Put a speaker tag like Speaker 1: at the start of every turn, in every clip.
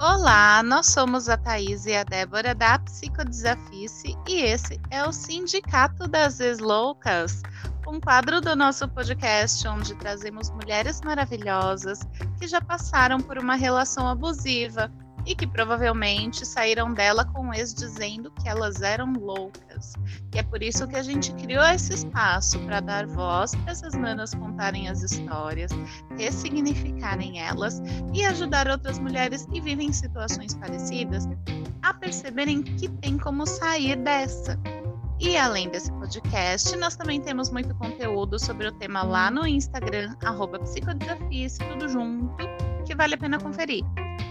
Speaker 1: Olá, nós somos a Thaís e a Débora da Psicodesafice e esse é o Sindicato das Ex-Loucas, um quadro do nosso podcast onde trazemos mulheres maravilhosas que já passaram por uma relação abusiva e que provavelmente saíram dela com ex dizendo que elas eram loucas. E é por isso que a gente criou esse espaço para dar voz para essas manas contarem as histórias, ressignificarem elas e ajudar outras mulheres que vivem situações parecidas a perceberem que tem como sair dessa. E além desse podcast, nós também temos muito conteúdo sobre o tema lá no Instagram, arroba Psicodesafios, tudo junto, que vale a pena conferir.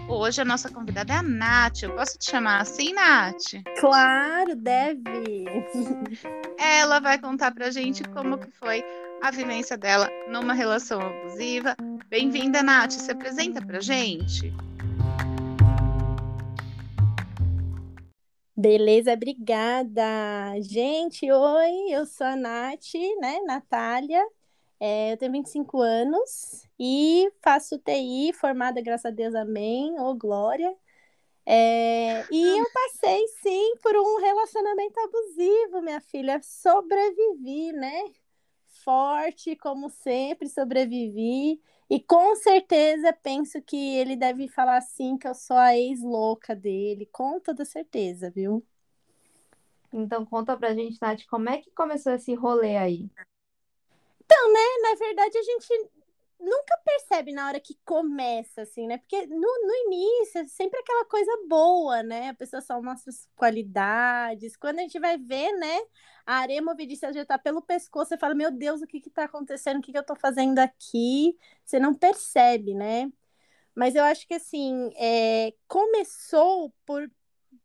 Speaker 1: Hoje a nossa convidada é a Nath. Eu posso te chamar assim, Nath?
Speaker 2: Claro, deve.
Speaker 1: Ela vai contar pra gente como que foi a vivência dela numa relação abusiva. Bem-vinda, Nath. Se apresenta pra gente.
Speaker 2: Beleza, obrigada. Gente, oi, eu sou a Nath, né, Natália. É, eu tenho 25 anos e faço TI, formada, graças a Deus, amém, ô oh, glória. É, e eu passei, sim, por um relacionamento abusivo, minha filha. Sobrevivi, né? Forte, como sempre, sobrevivi. E com certeza penso que ele deve falar assim que eu sou a ex-louca dele, com toda certeza, viu?
Speaker 3: Então conta pra gente, Nath, como é que começou esse rolê aí?
Speaker 2: Então, né, na verdade a gente nunca percebe na hora que começa, assim, né? Porque no, no início é sempre aquela coisa boa, né? A pessoa só mostra as qualidades. Quando a gente vai ver, né? A areia movediça já tá pelo pescoço, você fala, meu Deus, o que que tá acontecendo? O que que eu tô fazendo aqui? Você não percebe, né? Mas eu acho que, assim, é... começou por...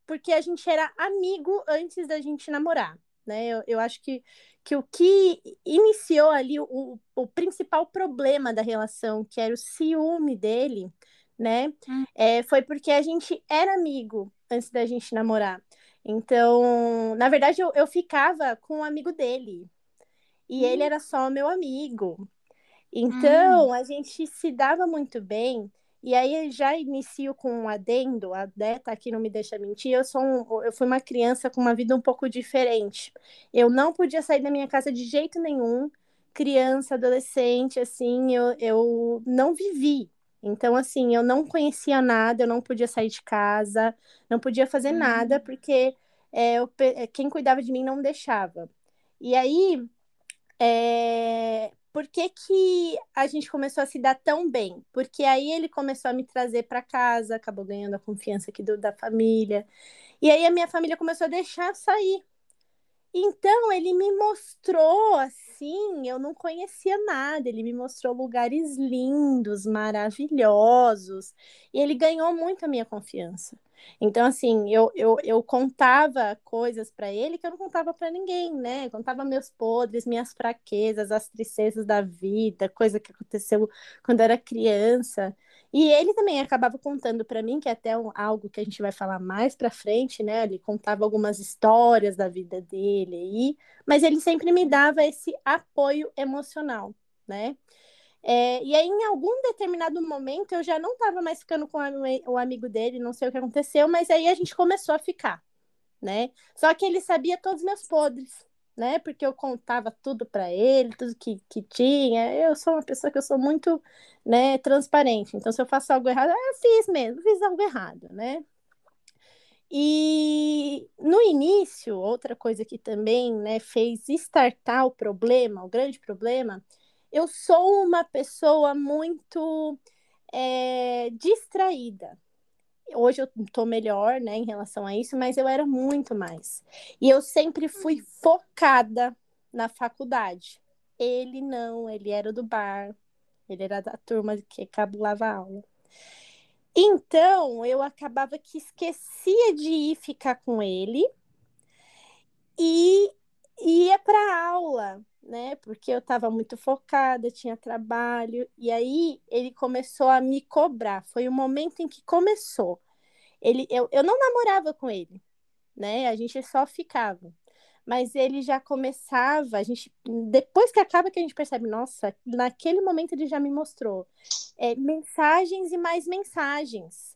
Speaker 2: porque a gente era amigo antes da gente namorar, né? Eu, eu acho que que o que iniciou ali o, o principal problema da relação, que era o ciúme dele, né? Hum. É, foi porque a gente era amigo antes da gente namorar. Então, na verdade, eu, eu ficava com um amigo dele. E hum. ele era só meu amigo. Então, hum. a gente se dava muito bem. E aí já inicio com um adendo, a Deta aqui não me deixa mentir, eu sou um, eu fui uma criança com uma vida um pouco diferente. Eu não podia sair da minha casa de jeito nenhum, criança, adolescente, assim, eu, eu não vivi. Então, assim, eu não conhecia nada, eu não podia sair de casa, não podia fazer uhum. nada, porque é, eu, quem cuidava de mim não deixava. E aí, é, por que, que a gente começou a se dar tão bem? Porque aí ele começou a me trazer para casa, acabou ganhando a confiança aqui do, da família. E aí a minha família começou a deixar sair. Então ele me mostrou assim, eu não conhecia nada, ele me mostrou lugares lindos, maravilhosos, e ele ganhou muito a minha confiança. Então, assim, eu, eu, eu contava coisas para ele que eu não contava para ninguém, né? Eu contava meus podres, minhas fraquezas, as tristezas da vida, coisa que aconteceu quando eu era criança. E ele também acabava contando para mim, que é até um, algo que a gente vai falar mais para frente, né? Ele contava algumas histórias da vida dele aí, mas ele sempre me dava esse apoio emocional, né? É, e aí, em algum determinado momento, eu já não estava mais ficando com o amigo dele, não sei o que aconteceu, mas aí a gente começou a ficar, né? Só que ele sabia todos os meus podres, né? Porque eu contava tudo para ele, tudo que, que tinha. Eu sou uma pessoa que eu sou muito, né, transparente. Então, se eu faço algo errado, eu fiz mesmo, fiz algo errado, né? E no início, outra coisa que também né, fez estartar o problema, o grande problema, eu sou uma pessoa muito é, distraída. Hoje eu estou melhor, né, em relação a isso, mas eu era muito mais. E eu sempre fui focada na faculdade. Ele não, ele era do bar, ele era da turma que cabulava a aula. Então, eu acabava que esquecia de ir ficar com ele e ia para aula né? Porque eu estava muito focada, tinha trabalho, e aí ele começou a me cobrar. Foi o momento em que começou. Ele, eu, eu não namorava com ele, né? A gente só ficava. Mas ele já começava, a gente, depois que acaba que a gente percebe, nossa, naquele momento ele já me mostrou é, mensagens e mais mensagens.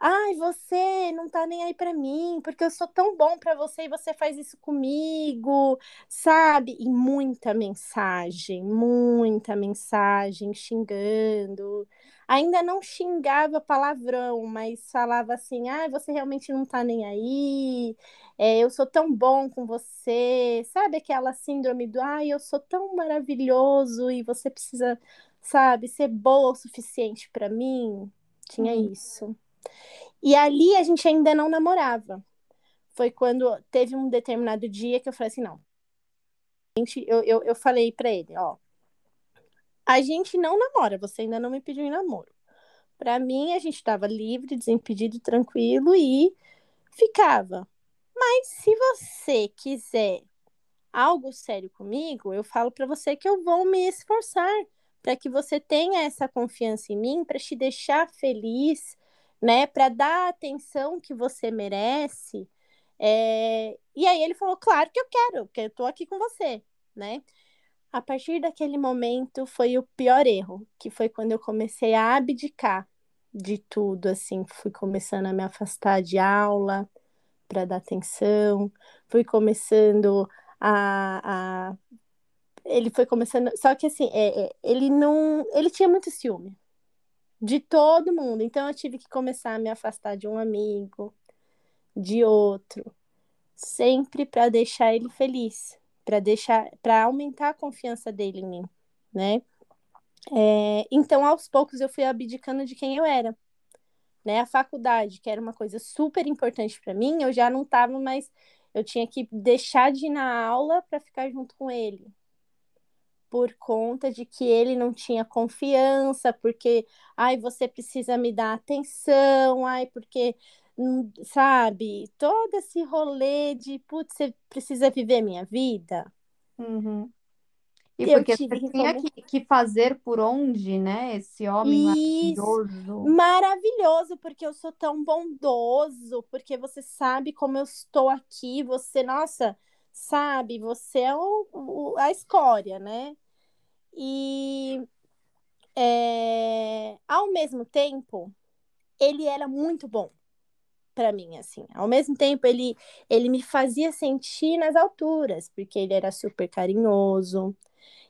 Speaker 2: Ai, você não tá nem aí para mim, porque eu sou tão bom para você e você faz isso comigo, sabe? E muita mensagem, muita mensagem xingando. Ainda não xingava palavrão, mas falava assim: ah, você realmente não tá nem aí, é, eu sou tão bom com você, sabe aquela síndrome do ai, eu sou tão maravilhoso e você precisa, sabe, ser boa o suficiente para mim? Tinha hum. isso. E ali a gente ainda não namorava. Foi quando teve um determinado dia que eu falei assim: não. Eu, eu, eu falei para ele: ó, a gente não namora, você ainda não me pediu em namoro. Para mim, a gente estava livre, desimpedido, tranquilo e ficava. Mas se você quiser algo sério comigo, eu falo para você que eu vou me esforçar para que você tenha essa confiança em mim, para te deixar feliz, né? Para dar a atenção que você merece. É... E aí ele falou, claro que eu quero, porque eu tô aqui com você, né? A partir daquele momento foi o pior erro, que foi quando eu comecei a abdicar de tudo, assim, fui começando a me afastar de aula para dar atenção, fui começando a, a, ele foi começando, só que assim, é, é, ele não, ele tinha muito ciúme de todo mundo, então eu tive que começar a me afastar de um amigo, de outro, sempre para deixar ele feliz, para deixar, para aumentar a confiança dele em mim, né? É, então, aos poucos, eu fui abdicando de quem eu era. Né? A faculdade, que era uma coisa super importante para mim, eu já não estava mais. Eu tinha que deixar de ir na aula para ficar junto com ele. Por conta de que ele não tinha confiança, porque, ai, você precisa me dar atenção, ai, porque Hum, sabe? Todo esse rolê de, putz, você precisa viver minha vida.
Speaker 3: Uhum. E eu porque você tinha que, que, fazer por onde, né? Esse homem Isso, maravilhoso.
Speaker 2: Maravilhoso, porque eu sou tão bondoso, porque você sabe como eu estou aqui, você, nossa, sabe, você é o, o a escória, né? E é, ao mesmo tempo, ele era muito bom para mim, assim. Ao mesmo tempo, ele, ele me fazia sentir nas alturas, porque ele era super carinhoso,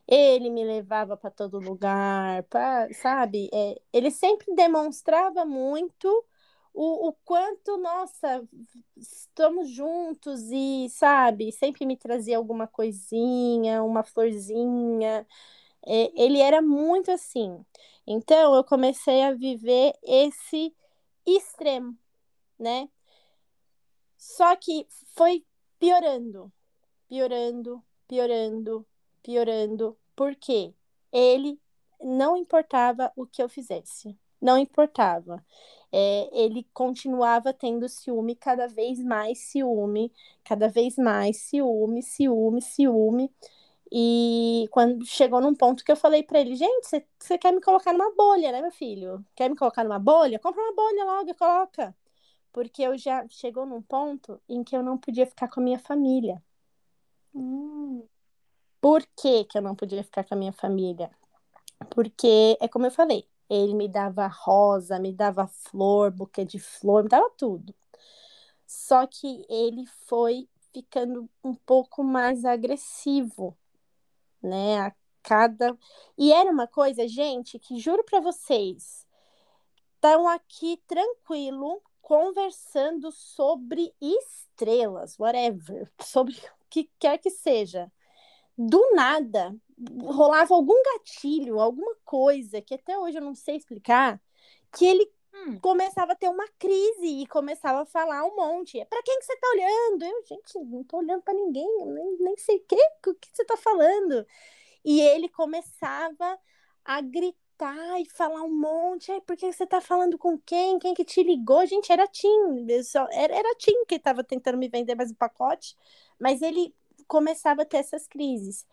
Speaker 2: ele me levava para todo lugar, pra, sabe? É, ele sempre demonstrava muito o, o quanto, nossa, estamos juntos e, sabe, sempre me trazia alguma coisinha, uma florzinha. É, ele era muito assim. Então, eu comecei a viver esse extremo né? Só que foi piorando, piorando, piorando, piorando, porque ele não importava o que eu fizesse, não importava. É, ele continuava tendo ciúme, cada vez mais ciúme, cada vez mais ciúme, ciúme, ciúme. E quando chegou num ponto que eu falei para ele, gente, você quer me colocar numa bolha, né, meu filho? Quer me colocar numa bolha? Compra uma bolha logo e coloca porque eu já chegou num ponto em que eu não podia ficar com a minha família. Hum. Por que, que eu não podia ficar com a minha família? Porque, é como eu falei, ele me dava rosa, me dava flor, buquê de flor, me dava tudo. Só que ele foi ficando um pouco mais agressivo, né? A cada. E era uma coisa, gente, que juro para vocês, estão aqui tranquilo, conversando sobre estrelas, whatever, sobre o que quer que seja. Do nada, rolava algum gatilho, alguma coisa que até hoje eu não sei explicar, que ele hum. começava a ter uma crise e começava a falar um monte. Para quem que você tá olhando? Eu, gente, não tô olhando para ninguém, nem, nem sei o que, o que você tá falando. E ele começava a gritar e falar um monte. Aí, por que você tá falando com quem? Quem que te ligou? Gente, era Tim. Só, era, era Tim que tava tentando me vender mais um pacote. Mas ele começava a ter essas crises.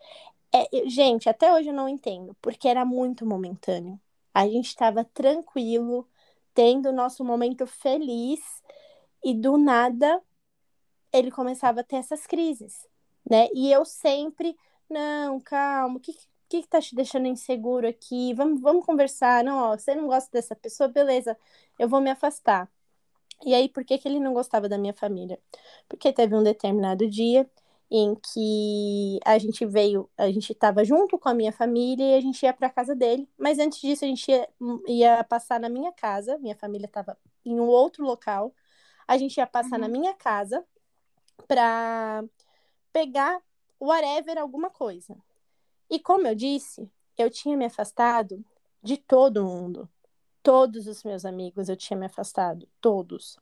Speaker 2: É, gente, até hoje eu não entendo, porque era muito momentâneo. A gente estava tranquilo, tendo o nosso momento feliz, e do nada ele começava a ter essas crises, né? E eu sempre, não, calma, o que, que, que tá te deixando inseguro aqui? Vamos, vamos conversar. Não, ó, você não gosta dessa pessoa, beleza, eu vou me afastar. E aí, por que, que ele não gostava da minha família? Porque teve um determinado dia em que a gente veio, a gente estava junto com a minha família e a gente ia para casa dele, mas antes disso a gente ia, ia passar na minha casa, minha família estava em um outro local, a gente ia passar uhum. na minha casa para pegar whatever alguma coisa. E como eu disse, eu tinha me afastado de todo mundo. Todos os meus amigos eu tinha me afastado, todos.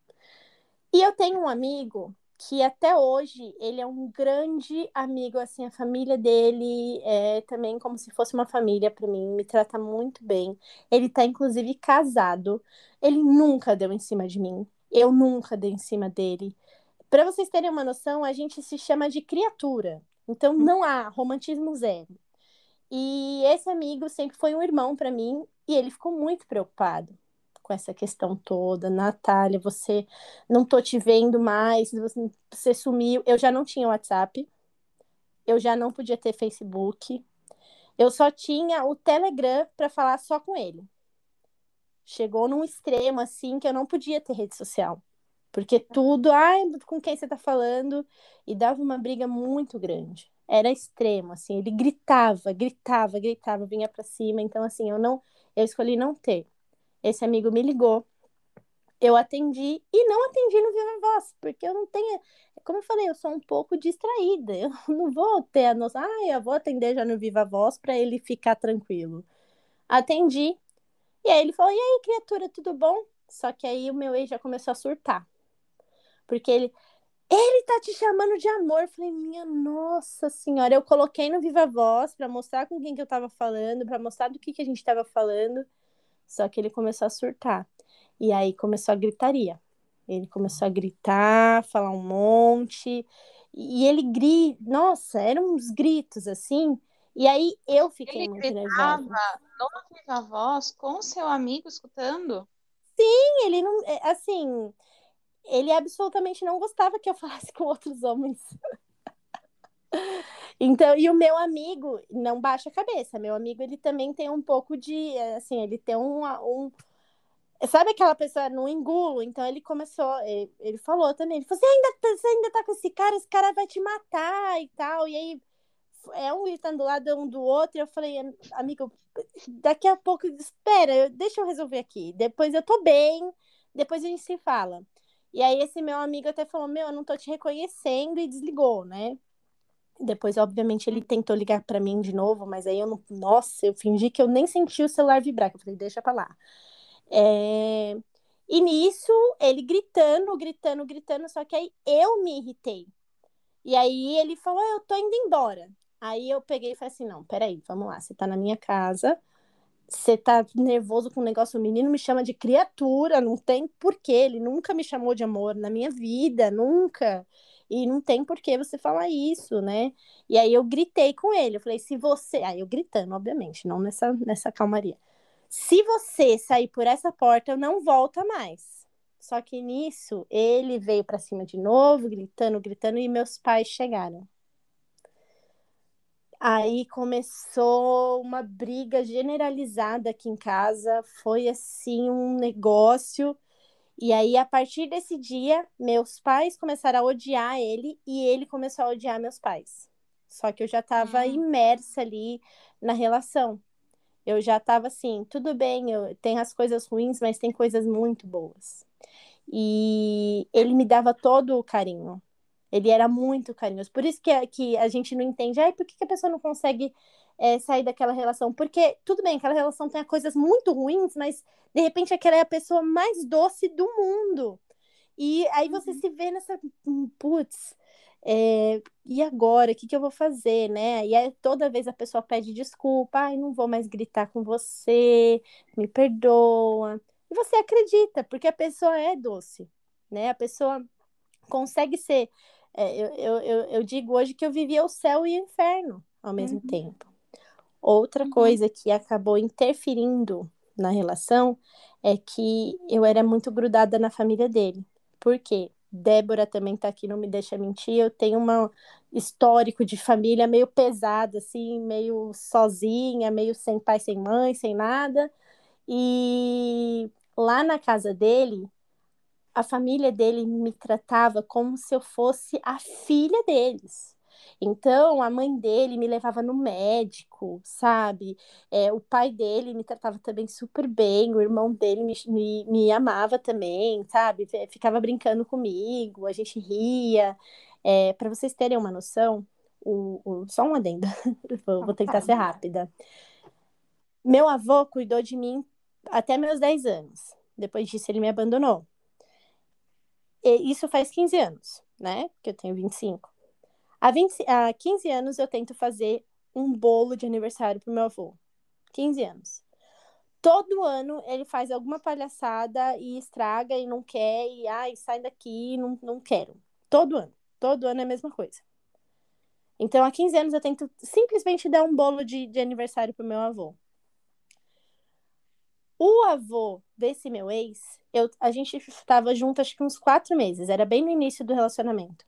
Speaker 2: E eu tenho um amigo que até hoje ele é um grande amigo, assim, a família dele é também como se fosse uma família para mim, me trata muito bem. Ele tá inclusive casado. Ele nunca deu em cima de mim. Eu nunca dei em cima dele. Para vocês terem uma noção, a gente se chama de criatura. Então não há romantismo zero. E esse amigo sempre foi um irmão para mim e ele ficou muito preocupado com essa questão toda. Natália, você não tô te vendo mais, você, sumiu. Eu já não tinha WhatsApp, eu já não podia ter Facebook, eu só tinha o Telegram para falar só com ele. Chegou num extremo assim que eu não podia ter rede social. Porque tudo, ai, com quem você tá falando? E dava uma briga muito grande. Era extremo, assim, ele gritava, gritava, gritava, vinha para cima. Então, assim, eu não, eu escolhi não ter. Esse amigo me ligou, eu atendi e não atendi no Viva Voz, porque eu não tenho, como eu falei, eu sou um pouco distraída, eu não vou ter a noção, ah, eu vou atender já no Viva Voz para ele ficar tranquilo. Atendi, e aí ele falou, e aí, criatura, tudo bom? Só que aí o meu ex já começou a surtar, porque ele, ele tá te chamando de amor. Eu falei, minha nossa senhora, eu coloquei no Viva Voz para mostrar com quem que eu tava falando, para mostrar do que que a gente tava falando. Só que ele começou a surtar. E aí começou a gritaria. Ele começou a gritar, falar um monte. E ele grita, nossa, eram uns gritos assim. E aí eu fiquei ele muito nervosa.
Speaker 1: Não viva voz com seu amigo escutando?
Speaker 2: Sim, ele não, é, assim, ele absolutamente não gostava que eu falasse com outros homens. Então, e o meu amigo não baixa a cabeça. Meu amigo, ele também tem um pouco de, assim, ele tem um, um sabe aquela pessoa no engulo? Então ele começou, ele, ele falou também, ele falou: "Você ainda tá, você ainda tá com esse cara, esse cara vai te matar e tal". E aí é um gritando do lado um do outro, e eu falei: "Amigo, daqui a pouco, espera, deixa eu resolver aqui. Depois eu tô bem, depois a gente se fala". E aí esse meu amigo até falou: "Meu, eu não tô te reconhecendo" e desligou, né? Depois, obviamente, ele tentou ligar para mim de novo, mas aí eu não. Nossa, eu fingi que eu nem senti o celular vibrar. Eu falei, deixa pra lá. É... E nisso, ele gritando, gritando, gritando, só que aí eu me irritei. E aí ele falou, eu tô indo embora. Aí eu peguei e falei assim: não, peraí, vamos lá, você tá na minha casa, você tá nervoso com o negócio, o menino me chama de criatura, não tem porquê, ele nunca me chamou de amor na minha vida, nunca. E não tem por que você falar isso, né? E aí eu gritei com ele, eu falei, se você. Aí eu gritando, obviamente, não nessa, nessa calmaria. Se você sair por essa porta, não volta mais. Só que nisso, ele veio para cima de novo, gritando, gritando, e meus pais chegaram. Aí começou uma briga generalizada aqui em casa. Foi assim um negócio e aí, a partir desse dia, meus pais começaram a odiar ele e ele começou a odiar meus pais. Só que eu já estava hum. imersa ali na relação. Eu já estava assim, tudo bem, eu tem as coisas ruins, mas tem coisas muito boas. E ele me dava todo o carinho. Ele era muito carinhoso. Por isso que, que a gente não entende, ai, por que, que a pessoa não consegue é, sair daquela relação. Porque, tudo bem, aquela relação tem coisas muito ruins, mas de repente aquela é a pessoa mais doce do mundo. E aí você uhum. se vê nessa. Hum, putz, é, e agora? O que, que eu vou fazer, né? E aí toda vez a pessoa pede desculpa, ai, não vou mais gritar com você, me perdoa. E você acredita, porque a pessoa é doce, né? A pessoa consegue ser. É, eu, eu, eu, eu digo hoje que eu vivia o céu e o inferno ao mesmo uhum. tempo. Outra uhum. coisa que acabou interferindo na relação é que eu era muito grudada na família dele. Por quê? Débora também tá aqui, não me deixa mentir. Eu tenho um histórico de família meio pesado, assim, meio sozinha, meio sem pai, sem mãe, sem nada. E lá na casa dele, a família dele me tratava como se eu fosse a filha deles. Então, a mãe dele me levava no médico, sabe? É, o pai dele me tratava também super bem, o irmão dele me, me, me amava também, sabe? Ficava brincando comigo, a gente ria. É, Para vocês terem uma noção, o, o, só um adendo, vou, vou tentar ser rápida. Meu avô cuidou de mim até meus 10 anos. Depois disso, ele me abandonou. E isso faz 15 anos, né? Que eu tenho 25. Há, 20, há 15 anos eu tento fazer um bolo de aniversário pro meu avô. 15 anos. Todo ano ele faz alguma palhaçada e estraga e não quer, e ai, sai daqui, não, não quero. Todo ano. Todo ano é a mesma coisa. Então, há 15 anos eu tento simplesmente dar um bolo de, de aniversário pro meu avô. O avô desse meu ex, eu, a gente estava junto acho que uns quatro meses, era bem no início do relacionamento.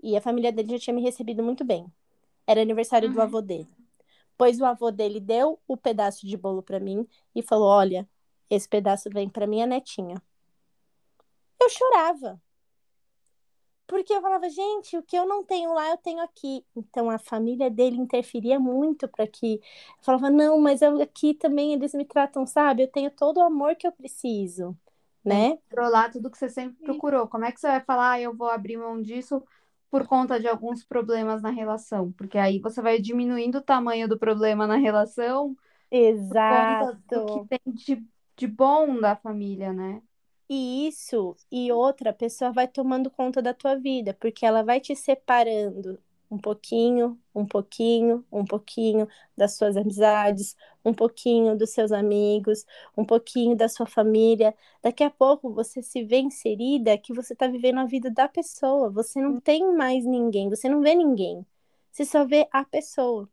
Speaker 2: E a família dele já tinha me recebido muito bem. Era aniversário uhum. do avô dele. Pois o avô dele deu o pedaço de bolo para mim e falou: Olha, esse pedaço vem para minha netinha. Eu chorava. Porque eu falava, gente, o que eu não tenho lá, eu tenho aqui. Então a família dele interferia muito para que. Eu falava, não, mas eu, aqui também eles me tratam, sabe? Eu tenho todo o amor que eu preciso, né?
Speaker 3: Controlar tudo que você sempre procurou. Como é que você vai falar, ah, eu vou abrir mão disso por conta de alguns problemas na relação, porque aí você vai diminuindo o tamanho do problema na relação
Speaker 2: Exato.
Speaker 3: por conta do que tem de, de bom da família, né?
Speaker 2: E isso, e outra, pessoa vai tomando conta da tua vida, porque ela vai te separando um pouquinho, um pouquinho, um pouquinho das suas amizades, um pouquinho dos seus amigos, um pouquinho da sua família. Daqui a pouco você se vê inserida que você está vivendo a vida da pessoa. Você não tem mais ninguém, você não vê ninguém. Você só vê a pessoa.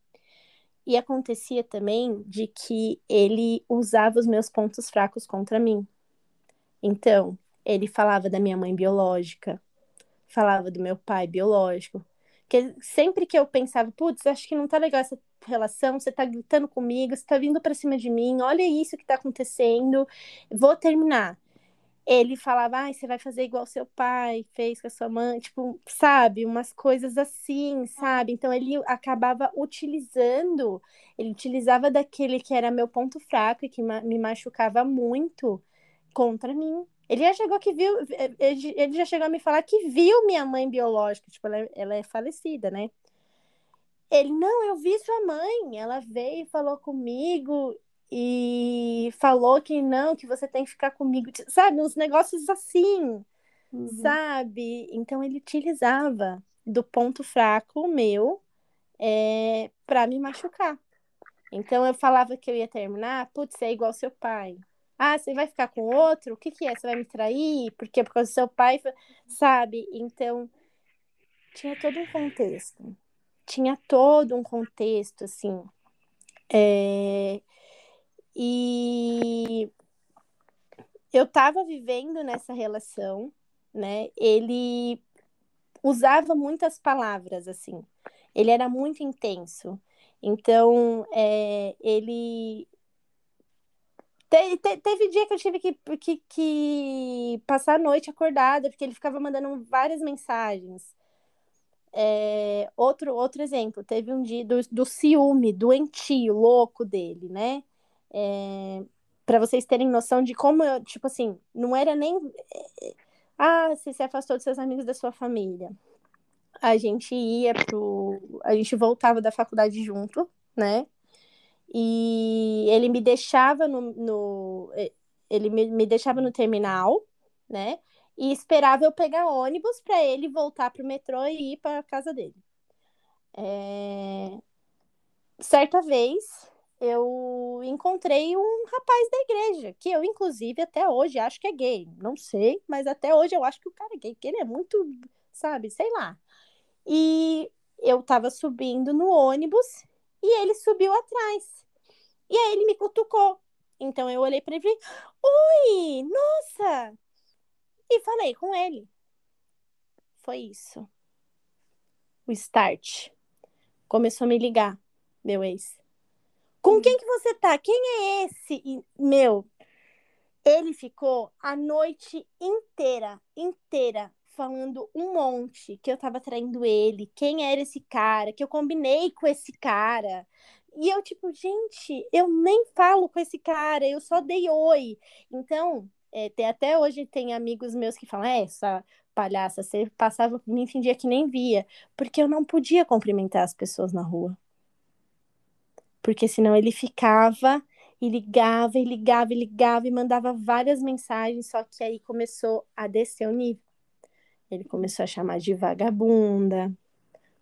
Speaker 2: E acontecia também de que ele usava os meus pontos fracos contra mim. Então, ele falava da minha mãe biológica, falava do meu pai biológico, porque sempre que eu pensava, putz, acho que não tá legal essa relação, você tá gritando comigo, você tá vindo para cima de mim, olha isso que tá acontecendo, vou terminar. Ele falava, ah, você vai fazer igual seu pai fez com a sua mãe, tipo, sabe, umas coisas assim, sabe? Então ele acabava utilizando, ele utilizava daquele que era meu ponto fraco e que me machucava muito contra mim. Ele já chegou que viu, ele já chegou a me falar que viu minha mãe biológica, tipo, ela, é, ela é falecida, né? Ele, não, eu vi sua mãe, ela veio e falou comigo e falou que não, que você tem que ficar comigo, sabe? Uns negócios assim, uhum. sabe? Então ele utilizava do ponto fraco meu é, para me machucar. Então eu falava que eu ia terminar, putz, é igual seu pai. Ah, você vai ficar com outro? O que que é? Você vai me trair? Porque por causa do seu pai, sabe? Então, tinha todo um contexto. Tinha todo um contexto, assim. É... E eu tava vivendo nessa relação, né? Ele usava muitas palavras, assim. Ele era muito intenso. Então, é, ele te, te, teve dia que eu tive que, que, que, passar a noite acordada, porque ele ficava mandando várias mensagens. É, outro, outro exemplo, teve um dia do, do ciúme, doentio, louco dele, né? É, para vocês terem noção de como eu, tipo assim, não era nem. Ah, você se afastou dos seus amigos da sua família. A gente ia pro. A gente voltava da faculdade junto, né? E ele me deixava no, no ele me, me, deixava no terminal, né? E esperava eu pegar ônibus para ele voltar pro metrô e ir para casa dele. É... Certa vez eu encontrei um rapaz da igreja, que eu, inclusive, até hoje acho que é gay. Não sei, mas até hoje eu acho que o cara é gay, que ele é muito, sabe, sei lá. E eu tava subindo no ônibus e ele subiu atrás. E aí ele me cutucou. Então eu olhei para ele e falei: Oi, nossa! E falei com ele. Foi isso. O start. Começou a me ligar, meu ex. Com quem que você tá? Quem é esse? E, meu, Ele ficou a noite inteira, inteira, falando um monte que eu tava traindo ele, quem era esse cara, que eu combinei com esse cara. E eu, tipo, gente, eu nem falo com esse cara, eu só dei oi. Então, é, tem, até hoje tem amigos meus que falam, é, essa palhaça, você passava mim, fingia que nem via, porque eu não podia cumprimentar as pessoas na rua. Porque senão ele ficava e ligava, e ligava, e ligava, e mandava várias mensagens, só que aí começou a descer o nível. Ele começou a chamar de vagabunda,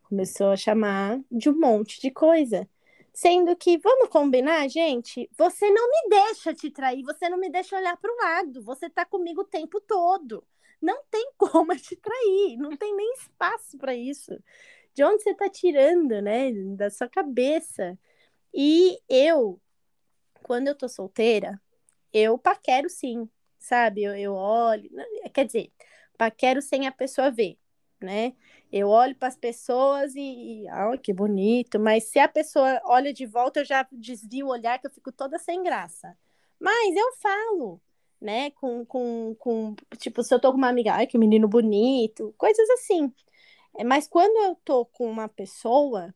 Speaker 2: começou a chamar de um monte de coisa. Sendo que, vamos combinar, gente? Você não me deixa te trair, você não me deixa olhar para o lado, você tá comigo o tempo todo. Não tem como te trair, não tem nem espaço para isso. De onde você tá tirando, né? Da sua cabeça. E eu, quando eu tô solteira, eu paquero sim, sabe? Eu, eu olho, quer dizer, paquero sem a pessoa ver, né? Eu olho para as pessoas e, e que bonito, mas se a pessoa olha de volta, eu já desvio o olhar que eu fico toda sem graça. Mas eu falo, né? Com, com, com tipo, se eu tô com uma amiga, ai, que menino bonito, coisas assim. É, mas quando eu tô com uma pessoa,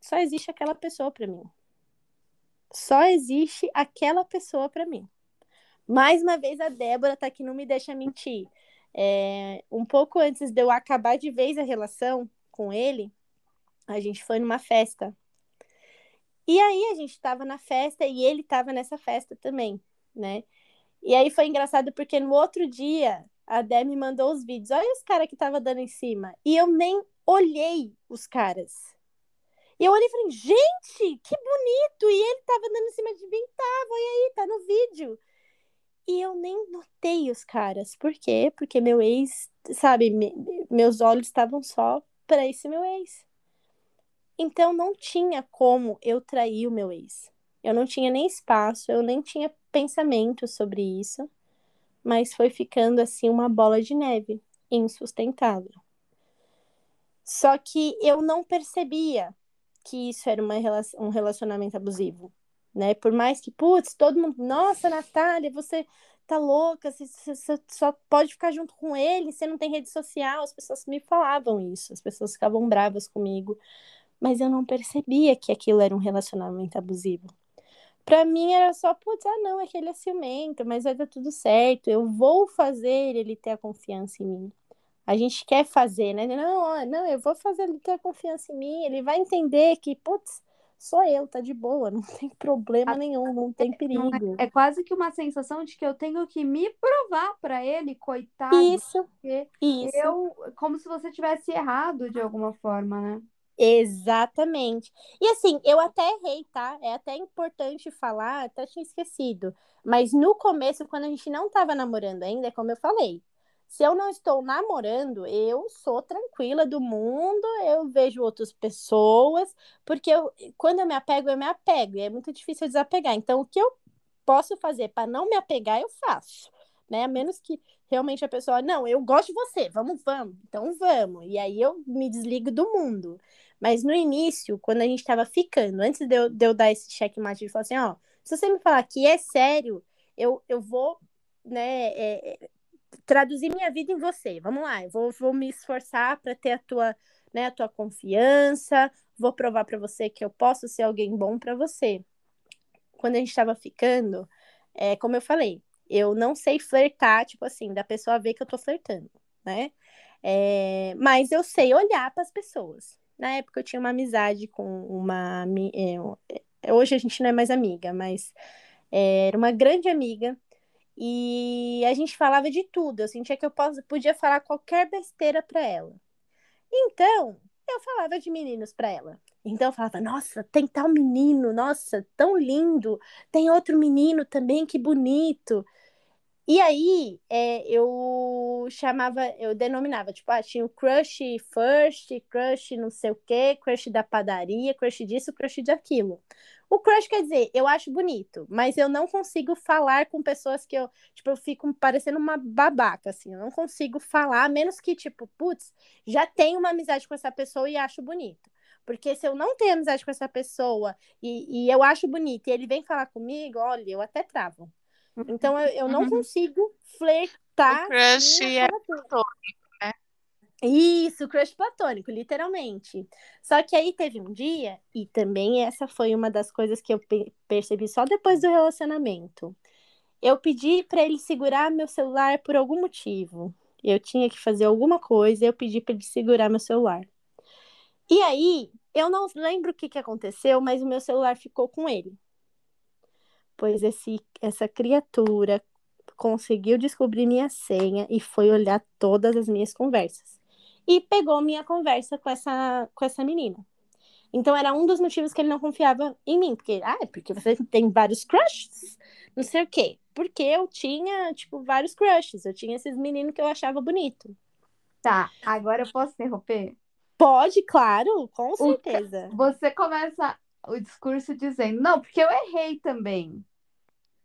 Speaker 2: só existe aquela pessoa para mim. Só existe aquela pessoa para mim. Mais uma vez a Débora tá aqui, não me deixa mentir. É, um pouco antes de eu acabar de vez a relação com ele, a gente foi numa festa. E aí a gente estava na festa e ele estava nessa festa também, né? E aí foi engraçado porque no outro dia a Dé me mandou os vídeos. Olha os caras que tava dando em cima. E eu nem olhei os caras. E eu olhei e falei, gente, que bonito! E ele tava dando em cima de mim, tava, olha aí, tá no vídeo. E eu nem notei os caras. Por quê? Porque meu ex, sabe, me, meus olhos estavam só para esse meu ex. Então não tinha como eu trair o meu ex. Eu não tinha nem espaço, eu nem tinha pensamento sobre isso, mas foi ficando assim uma bola de neve, insustentável. Só que eu não percebia que isso era uma, um relacionamento abusivo né? Por mais que, putz, todo mundo, nossa, Natália, você tá louca, você, você, só pode ficar junto com ele, você não tem rede social. As pessoas me falavam isso, as pessoas ficavam bravas comigo, mas eu não percebia que aquilo era um relacionamento abusivo. Pra mim era só, putz, ah, não, é que ele é ciumento, mas vai dar tudo certo, eu vou fazer ele ter a confiança em mim. A gente quer fazer, né? Não, não, eu vou fazer ele ter a confiança em mim, ele vai entender que, putz, sou eu, tá de boa, não tem problema nenhum, não tem perigo.
Speaker 3: É, é quase que uma sensação de que eu tenho que me provar para ele, coitado.
Speaker 2: Isso. Isso.
Speaker 3: Eu, como se você tivesse errado de alguma forma, né?
Speaker 2: Exatamente. E assim, eu até errei, tá? É até importante falar, até tinha esquecido. Mas no começo, quando a gente não tava namorando ainda, é como eu falei, se eu não estou namorando, eu sou tranquila do mundo, eu vejo outras pessoas, porque eu, quando eu me apego, eu me apego, e é muito difícil desapegar. Então, o que eu posso fazer para não me apegar, eu faço, né? A menos que realmente a pessoa, não, eu gosto de você, vamos, vamos, então vamos. E aí eu me desligo do mundo. Mas no início, quando a gente estava ficando, antes de eu, de eu dar esse checkmate, ele falou assim: ó, se você me falar que é sério, eu, eu vou, né, é, traduzir minha vida em você. Vamos lá, eu vou, vou me esforçar para ter a tua, né, a tua confiança, vou provar para você que eu posso ser alguém bom para você. Quando a gente estava ficando, é, como eu falei, eu não sei flertar, tipo assim, da pessoa ver que eu tô flertando, né? É, mas eu sei olhar para as pessoas. Na época eu tinha uma amizade com uma. É, hoje a gente não é mais amiga, mas é, era uma grande amiga e a gente falava de tudo. Eu sentia que eu podia falar qualquer besteira para ela. Então, eu falava de meninos para ela. Então eu falava, nossa, tem tal menino, nossa, tão lindo. Tem outro menino também, que bonito. E aí é, eu chamava, eu denominava, tipo, ah, tinha o crush first, crush não sei o quê, crush da padaria, crush disso, crush daquilo. O crush quer dizer, eu acho bonito, mas eu não consigo falar com pessoas que eu, tipo, eu fico parecendo uma babaca, assim, eu não consigo falar, a menos que, tipo, putz, já tenho uma amizade com essa pessoa e acho bonito. Porque se eu não tenho amizade com essa pessoa e, e eu acho bonito e ele vem falar comigo, olha, eu até travo. Então eu, eu não
Speaker 1: Uhum.
Speaker 2: consigo
Speaker 1: O
Speaker 2: flertar
Speaker 1: crush
Speaker 2: sem
Speaker 1: é platônico?
Speaker 2: Isso, crush platônico, literalmente. Só que aí teve um dia, e também essa foi uma das coisas que eu pe- percebi só depois do relacionamento. Eu pedi pra ele segurar meu celular por algum motivo. Eu tinha que fazer alguma coisa, eu pedi pra ele segurar meu celular. E aí, eu não lembro o que que aconteceu, mas o meu celular ficou com ele. Pois esse, essa criatura conseguiu descobrir minha senha e foi olhar todas as minhas conversas. E pegou minha conversa com essa, com essa menina. Então era um dos motivos que ele não confiava em mim. Porque, ah, é porque você tem vários crushes? Não sei o quê. Porque eu tinha, tipo, vários crushes. Eu tinha esses meninos que eu achava bonito.
Speaker 3: Tá, agora eu posso interromper?
Speaker 2: Pode, claro, com
Speaker 3: O
Speaker 2: certeza.
Speaker 3: Você começa o discurso dizendo, não, porque eu errei também.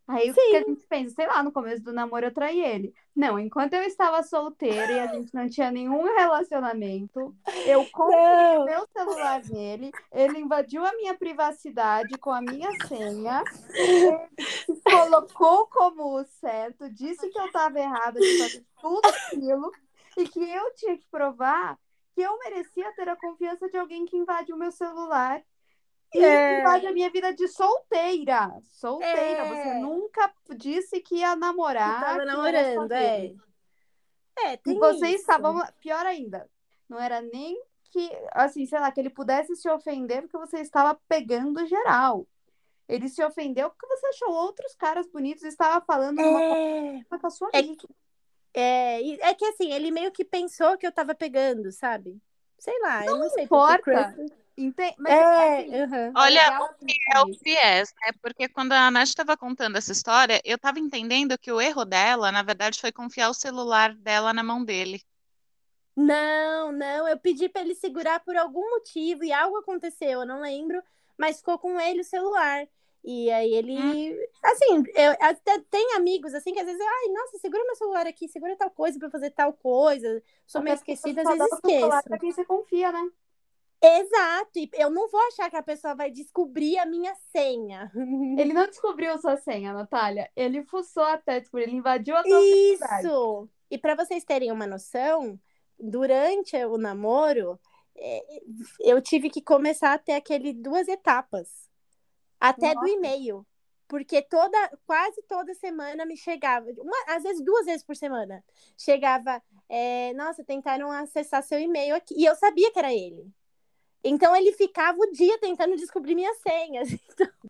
Speaker 3: Aí o que a gente pensa? Sei lá, no começo do namoro eu traí ele. Não, enquanto eu estava solteira e a gente não tinha nenhum relacionamento, eu consegui
Speaker 2: Não.
Speaker 3: meu celular nele, ele invadiu a minha privacidade com a minha senha, se colocou como o certo, disse que eu estava errada de fazer tudo aquilo e que eu tinha que provar que eu merecia ter a confiança de alguém que invade o meu celular e
Speaker 2: É.
Speaker 3: a minha vida de solteira. Solteira.
Speaker 2: É.
Speaker 3: Você nunca disse que ia namorar,
Speaker 2: Tava
Speaker 3: que era
Speaker 2: namorando, é. É,
Speaker 3: E
Speaker 2: tem
Speaker 3: vocês
Speaker 2: isso.
Speaker 3: estavam, pior ainda, não era nem que, assim, sei lá, que ele pudesse se ofender porque você estava pegando geral. Ele se ofendeu porque você achou outros caras bonitos e estava falando uma
Speaker 2: É,
Speaker 3: coisa com a sua
Speaker 2: É
Speaker 3: amiga.
Speaker 2: é, e- é que assim, ele meio que pensou que eu tava pegando, sabe? Sei lá, eu não sei
Speaker 3: importa.
Speaker 2: porque.
Speaker 3: Entende? Mas,
Speaker 2: É,
Speaker 3: assim,
Speaker 2: aham.
Speaker 1: Olha,
Speaker 3: legal
Speaker 1: É o viés, né? Porque quando a Nath estava contando essa história, eu estava entendendo que o erro dela, na verdade, foi confiar o celular dela na mão dele.
Speaker 2: Não, não, eu pedi pra ele segurar por algum motivo e algo aconteceu, eu não lembro, mas ficou com ele o celular. E aí ele, assim, eu até tem amigos assim que às vezes, ai, nossa, segura meu celular aqui, segura tal coisa pra fazer tal coisa. Sou meio esquecida, às vezes
Speaker 3: dá o celular
Speaker 2: esqueço.
Speaker 3: pra quem você confia, né?
Speaker 2: Exato, e eu não vou achar que a pessoa vai descobrir a minha senha.
Speaker 3: Ele não descobriu sua senha, Natália. Ele fuçou até descobrir. Ele invadiu a sua.
Speaker 2: Isso! E para vocês terem uma noção, durante o namoro, é, eu tive que começar a ter aquele duas etapas, até do
Speaker 3: Nossa.
Speaker 2: e-mail. Porque toda, quase toda semana me chegava, uma, às vezes duas vezes por semana, chegava, é, nossa, tentaram acessar seu e-mail aqui. E eu sabia que era ele. Então ele ficava o dia tentando descobrir minhas senhas.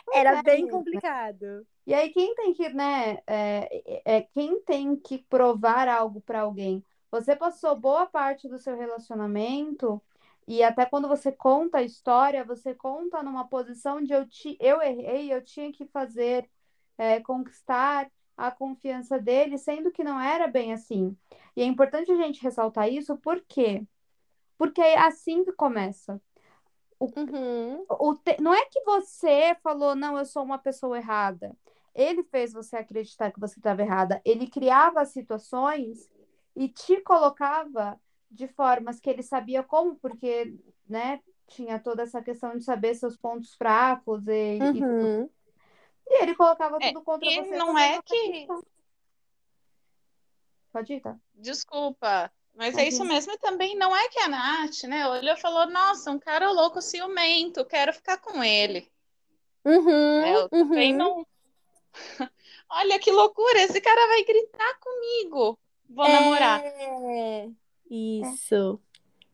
Speaker 2: Então, era
Speaker 3: é,
Speaker 2: bem complicado.
Speaker 3: E aí, quem tem que, né? É, é, quem tem que provar algo para alguém? Você passou boa parte do seu relacionamento, e até quando você conta a história, você conta numa posição de eu, ti, eu errei, eu tinha que fazer, é, conquistar a confiança dele, sendo que não era bem assim. E é importante a gente ressaltar isso, por quê? Porque é assim que começa.
Speaker 2: Uhum.
Speaker 3: O te- Não é que você falou, não, eu sou uma pessoa errada. Ele fez você acreditar que você estava errada. Ele criava situações e te colocava de formas que ele sabia como, porque, né, tinha toda essa questão de saber seus pontos fracos e, e,
Speaker 2: Uhum.
Speaker 3: e ele colocava
Speaker 1: É,
Speaker 3: tudo contra
Speaker 1: e
Speaker 3: você.
Speaker 1: não é que-.
Speaker 3: Pode ir, tá?
Speaker 1: Desculpa, mas é isso mesmo. E também não é que a Nath, né, olhou e falou: Nossa, um cara louco ciumento, quero ficar com ele.
Speaker 2: Uhum.
Speaker 1: né? Eu também
Speaker 2: uhum.
Speaker 1: não. Olha que loucura, esse cara vai gritar comigo. Vou
Speaker 2: É,
Speaker 1: namorar.
Speaker 2: Isso.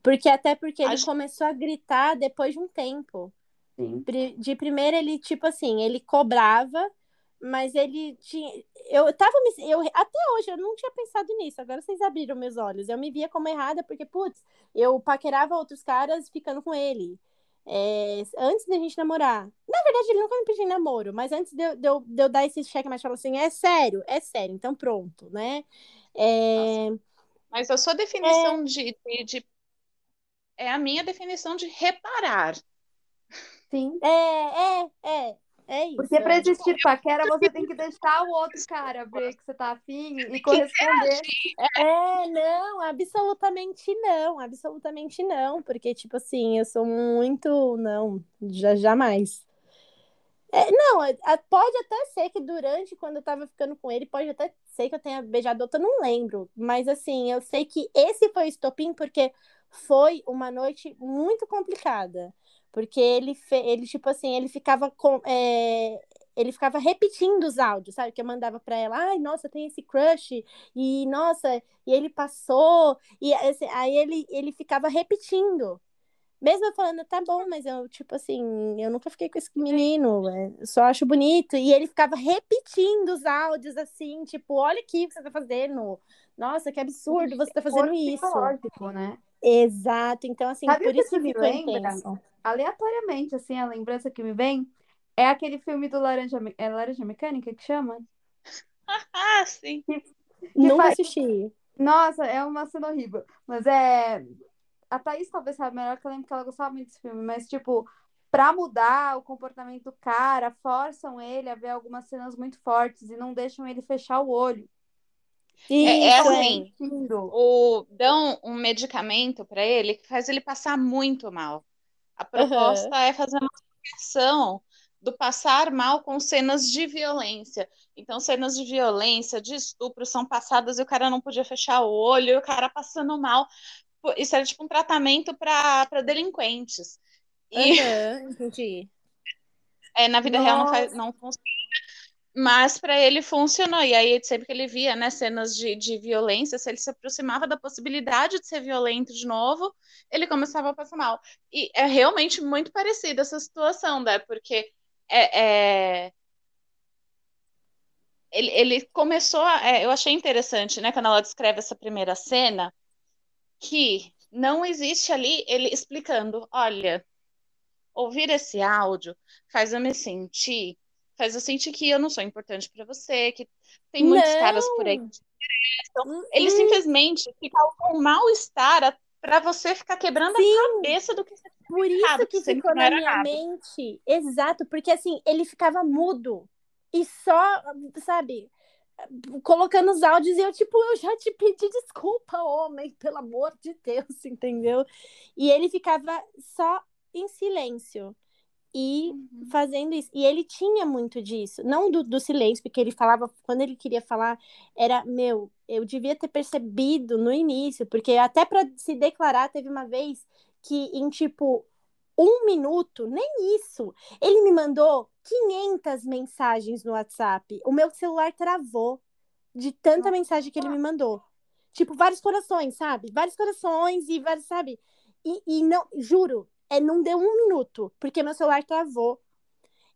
Speaker 2: Porque até porque ele
Speaker 1: Acho-
Speaker 2: começou a gritar depois de um tempo.
Speaker 3: Sim.
Speaker 2: De primeira ele, tipo assim, ele cobrava, mas ele tinha. Eu tava me... eu Até hoje eu não tinha pensado nisso. Agora vocês abriram meus olhos. Eu me via como errada, porque, putz, eu paquerava outros caras ficando com ele. É, antes da gente namorar. Na verdade, ele nunca me pediu namoro, mas antes de eu, de eu, de eu dar esse cheque, mas falou assim: é sério, é sério, então pronto, né? É,
Speaker 1: Mas a sua definição de, de, de- É a minha definição de reparar.
Speaker 3: Sim.
Speaker 2: é, é, é, é isso.
Speaker 3: Porque para existir paquera, você tem que deixar o outro cara ver que você tá afim e corresponder.
Speaker 2: É, não, absolutamente não, absolutamente não, porque, tipo assim, eu sou muito, não, já, jamais. É, não, pode até ser que durante, quando eu tava ficando com ele, pode até ser que eu tenha beijado outra, não lembro. Mas assim, eu sei que esse foi o estopim porque foi uma noite muito complicada. Porque ele, ele tipo assim, ele ficava com. É, ele ficava repetindo os áudios, sabe? Que eu mandava para ela, ai, nossa, tem esse crush, e nossa, e ele passou, e assim, aí ele, ele ficava repetindo. Mesmo eu falando, tá bom, mas eu, tipo assim, eu nunca fiquei com esse menino, é, só acho bonito. E ele ficava repetindo os áudios, assim, tipo, olha aqui o que você tá fazendo. Nossa, que absurdo você tá fazendo isso.
Speaker 3: né?
Speaker 2: Exato, então, assim,
Speaker 3: Sabe
Speaker 2: por isso
Speaker 3: que me lembra, intenso. Aleatoriamente, assim, a lembrança que me vem é aquele filme do Laranja, é Laranja Mecânica que chama?
Speaker 1: Ah, sim.
Speaker 2: Que, que Nunca faz... assisti.
Speaker 3: Nossa, é uma cena horrível. Mas é. A Thaís talvez saiba melhor que eu lembro que ela gostava muito desse filme, mas, tipo, pra mudar o comportamento do cara, forçam ele a ver algumas cenas muito fortes e não deixam ele fechar o olho.
Speaker 1: É, é, assim, o, dão um medicamento para ele que faz ele passar muito mal. A proposta uhum. é fazer uma associação do passar mal com cenas de violência. Então, cenas de violência, de estupro são passadas e o cara não podia fechar o olho, e o cara passando mal. Isso era tipo um tratamento para delinquentes.
Speaker 2: E... Uhum, entendi.
Speaker 1: É, na vida Nossa. real não, faz, não funciona, mas para ele funcionou. E aí, sempre que ele via né, cenas de, de violência, se ele se aproximava da possibilidade de ser violento de novo, ele começava a passar mal. E é realmente muito parecida essa situação, né? Porque é, é... Ele, ele, começou a, é, eu achei interessante, né, quando ela descreve essa primeira cena, que não existe ali ele explicando, olha, ouvir esse áudio faz eu me sentir, faz eu sentir que eu não sou importante para você, que tem muitos não. caras por aí que te interessam. Ele hum. simplesmente fica com mal-estar para você ficar quebrando Sim. a cabeça do que você
Speaker 2: Por isso que, que ficou na minha nada. mente. Exato, porque assim, ele ficava mudo e só, sabe, colocando os áudios e eu, tipo, eu já te pedi desculpa, homem, pelo amor de Deus, entendeu? E ele ficava só em silêncio e uhum. fazendo isso. E ele tinha muito disso, não do, do silêncio, porque ele falava, quando ele queria falar, era meu, eu devia ter percebido no início, porque até para se declarar, teve uma vez que em tipo um minuto, nem isso, ele me mandou 500 mensagens no WhatsApp. O meu celular travou de tanta mensagem que ele me mandou. Tipo, vários corações, sabe? Vários corações e vários, sabe? E, e não, juro, é, não deu um minuto, porque meu celular travou.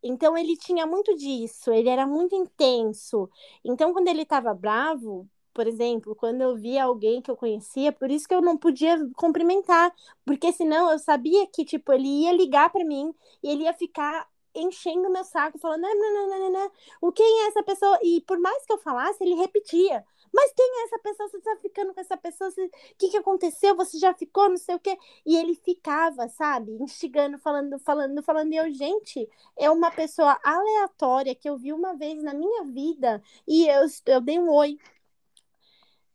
Speaker 2: Então ele tinha muito disso, ele era muito intenso. Então, quando ele estava bravo, por exemplo, quando eu via alguém que eu conhecia, por isso que eu não podia cumprimentar, porque senão eu sabia que tipo ele ia ligar para mim e ele ia ficar enchendo meu saco, falando, não, não, não, não, não, o quem é essa pessoa? E por mais que eu falasse, ele repetia. Mas quem é essa pessoa? Você tá ficando com essa pessoa? O que, que aconteceu? Você já ficou? Não sei o quê. E ele ficava, sabe, instigando, falando, falando, falando. E eu, gente, é uma pessoa aleatória que eu vi uma vez na minha vida e eu, eu dei um oi.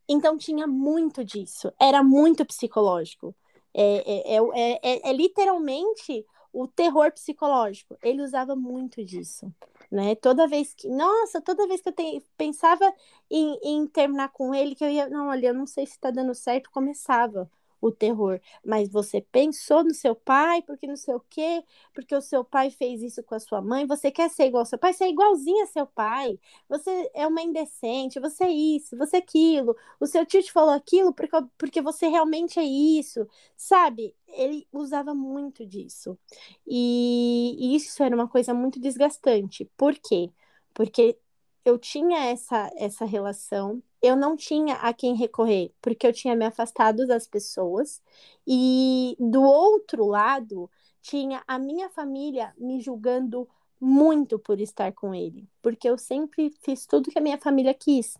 Speaker 2: Então tinha muito disso. Era muito psicológico. É, é, é, é, é literalmente o terror psicológico. Ele usava muito disso né? Toda vez que, nossa, toda vez que eu te, pensava em, em, terminar com ele, que eu ia, não, olha, eu não sei se tá dando certo, começava o terror. Mas você pensou no seu pai, porque não sei o quê, porque o seu pai fez isso com a sua mãe, você quer ser igual ao seu pai, você é igualzinho a seu pai, você é uma indecente, você é isso, você é aquilo, o seu tio te falou aquilo porque, porque você realmente é isso, sabe? Ele usava muito disso. E, e isso era uma coisa muito desgastante. Por quê? Porque eu tinha essa, essa relação, eu não tinha a quem recorrer, porque eu tinha me afastado das pessoas, e do outro lado, tinha a minha família me julgando muito por estar com ele, porque eu sempre fiz tudo que a minha família quis.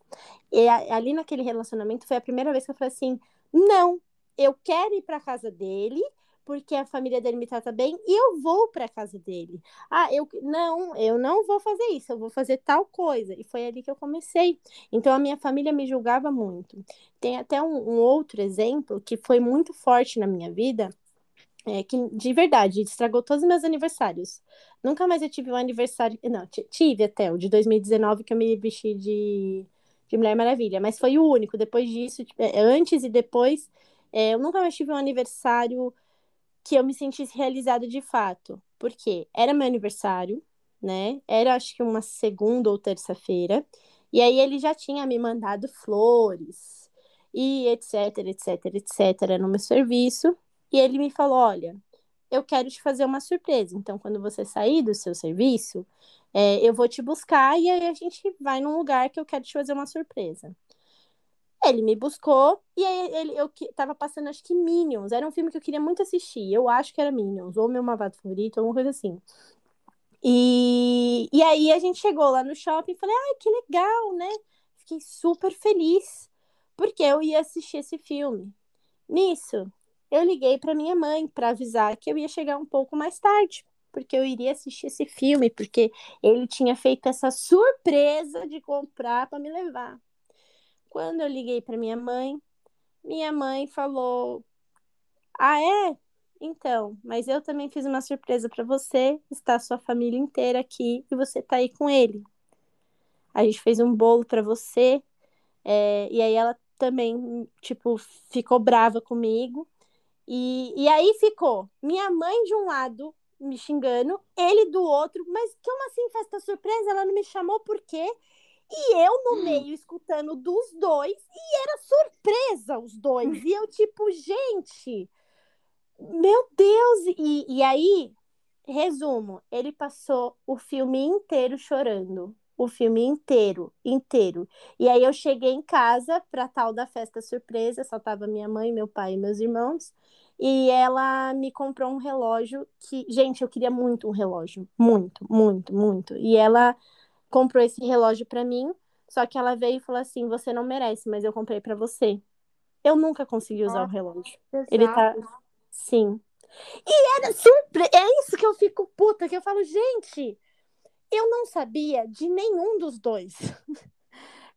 Speaker 2: E ali naquele relacionamento foi a primeira vez que eu falei assim: não, eu quero ir para casa dele, porque a família dele me trata bem e eu vou para casa dele. Ah, eu não, eu não vou fazer isso, eu vou fazer tal coisa. E foi ali que eu comecei. Então a minha família me julgava muito. Tem até um, um outro exemplo que foi muito forte na minha vida, É que, de verdade, estragou todos os meus aniversários. Nunca mais eu tive um aniversário. Não, tive até o de 2019 que eu me vesti de, de Mulher Maravilha, mas foi o único. Depois disso, tipo, é, antes e depois, é, eu nunca mais tive um aniversário que eu me sentisse realizada de fato. Porque era meu aniversário, né? Era acho que uma segunda ou terça-feira. E aí ele já tinha me mandado flores e etc, etc, etc no meu serviço. E ele me falou: Olha, eu quero te fazer uma surpresa. Então, quando você sair do seu serviço, é, eu vou te buscar e aí a gente vai num lugar que eu quero te fazer uma surpresa. Ele me buscou e aí ele, eu tava passando, acho que Minions. Era um filme que eu queria muito assistir. Eu acho que era Minions, ou meu malvado favorito, alguma coisa assim. E, e aí a gente chegou lá no shopping e falei, ai, que legal, né? Fiquei super feliz, porque eu ia assistir esse filme. Nisso, eu liguei para minha mãe para avisar que eu ia chegar um pouco mais tarde, porque eu iria assistir esse filme, porque ele tinha feito essa surpresa de comprar para me levar. Quando eu liguei para minha mãe, minha mãe falou: "Ah, é? Então, mas eu também fiz uma surpresa para você, está sua família inteira aqui e você tá aí com ele. A gente fez um bolo para você, é, e aí ela também, tipo, ficou brava comigo. E, e aí ficou minha mãe de um lado me xingando, ele do outro, mas como assim festa surpresa? Ela não me chamou por quê? E eu no hum. meio escutando dos dois, e era surpresa os dois. E eu, tipo, gente, meu Deus! E, e aí, resumo, ele passou o filme inteiro chorando. O filme inteiro, inteiro. E aí eu cheguei em casa para tal da festa surpresa, só tava minha mãe, meu pai e meus irmãos. E ela me comprou um relógio que, gente, eu queria muito um relógio, muito, muito, muito. E ela comprou esse relógio para mim, só que ela veio e falou assim: "Você não merece, mas eu comprei para você". Eu nunca consegui usar o relógio. Exato. Ele tá sim. E era surpresa, é isso que eu fico puta, que eu falo, gente, eu não sabia de nenhum dos dois.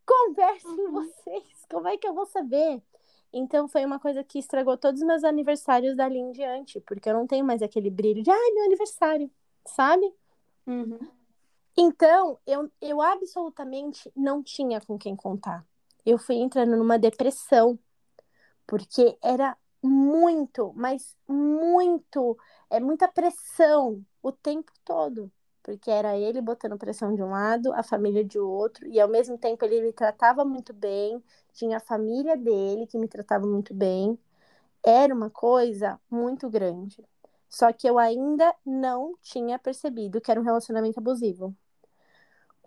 Speaker 2: Conversem uhum. vocês, como é que eu vou saber? Então foi uma coisa que estragou todos os meus aniversários dali em diante, porque eu não tenho mais aquele brilho de ai, meu aniversário, sabe? Uhum. Então, eu, eu absolutamente não tinha com quem contar. Eu fui entrando numa depressão, porque era muito, mas muito, é muita pressão o tempo todo porque era ele botando pressão de um lado, a família de outro, e ao mesmo tempo ele me tratava muito bem, tinha a família dele que me tratava muito bem. Era uma coisa muito grande. Só que eu ainda não tinha percebido que era um relacionamento abusivo.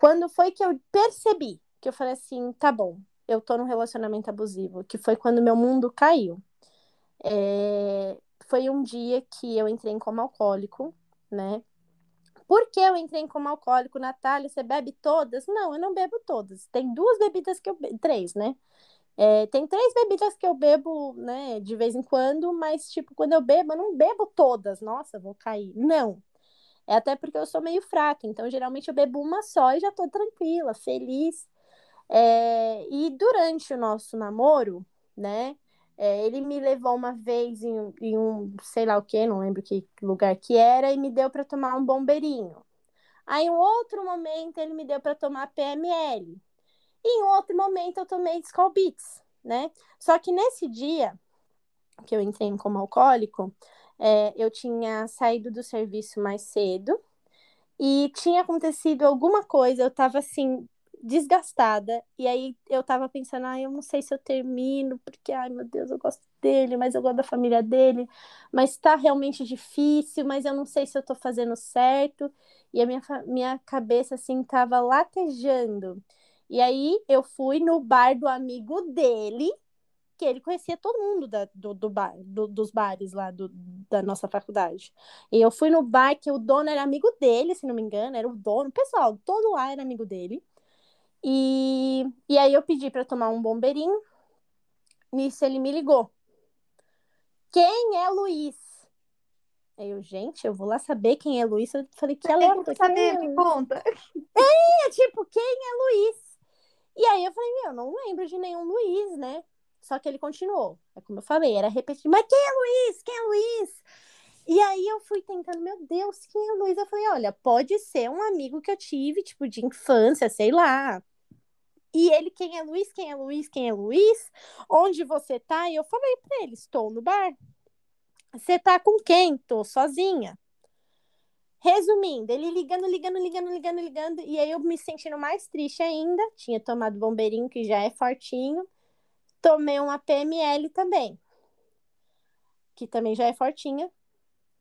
Speaker 2: Quando foi que eu percebi, que eu falei assim, tá bom, eu tô num relacionamento abusivo, que foi quando meu mundo caiu. É... Foi um dia que eu entrei em coma alcoólico, né? Por que eu entrei como alcoólico, Natália? Você bebe todas? Não, eu não bebo todas. Tem duas bebidas que eu bebo, três, né? É, tem três bebidas que eu bebo, né, de vez em quando, mas, tipo, quando eu bebo, eu não bebo todas. Nossa, vou cair. Não. É até porque eu sou meio fraca, então geralmente eu bebo uma só e já tô tranquila, feliz. É, e durante o nosso namoro, né, é, ele me levou uma vez em, em, um, sei lá o que, não lembro que lugar que era, e me deu para tomar um bombeirinho. Aí, em outro momento, ele me deu para tomar PML. E em outro momento, eu tomei Skull Beats, né? Só que nesse dia que eu entrei como alcoólico, é, eu tinha saído do serviço mais cedo e tinha acontecido alguma coisa, eu tava assim, desgastada. E aí eu tava pensando, ah, eu não sei se eu termino, porque, ai meu Deus, eu gosto dele, mas eu gosto da família dele, mas tá realmente difícil, mas eu não sei se eu tô fazendo certo. E a minha, minha cabeça, assim, tava latejando. E aí eu fui no bar do amigo dele, que ele conhecia todo mundo da, do, do bar, do, dos bares lá do, da nossa faculdade. E eu fui no bar que o dono era amigo dele, se não me engano, era o dono, pessoal, todo lá era amigo dele. E, e aí eu pedi para tomar um bombeirinho. Nisso ele me ligou. Quem é Luiz? Aí eu, gente, eu vou lá saber quem é Luiz. Eu falei, que aleatório.
Speaker 3: saber, me conta.
Speaker 2: É, tipo, quem é Luiz? E aí eu falei, meu, não lembro de nenhum Luiz, né? Só que ele continuou. É como eu falei, era repetido. Mas quem é Luiz? Quem é Luiz? E aí eu fui tentando, meu Deus, quem é Luiz? Eu falei, olha, pode ser um amigo que eu tive, tipo, de infância, sei lá. E ele, quem é Luiz? Quem é Luiz? Quem é Luiz? Onde você tá? E eu falei pra ele, estou no bar. Você tá com quem? Tô sozinha. Resumindo, ele ligando, ligando, ligando, ligando, ligando, e aí eu me sentindo mais triste ainda. Tinha tomado bombeirinho, que já é fortinho. Tomei uma PML também, que também já é fortinha.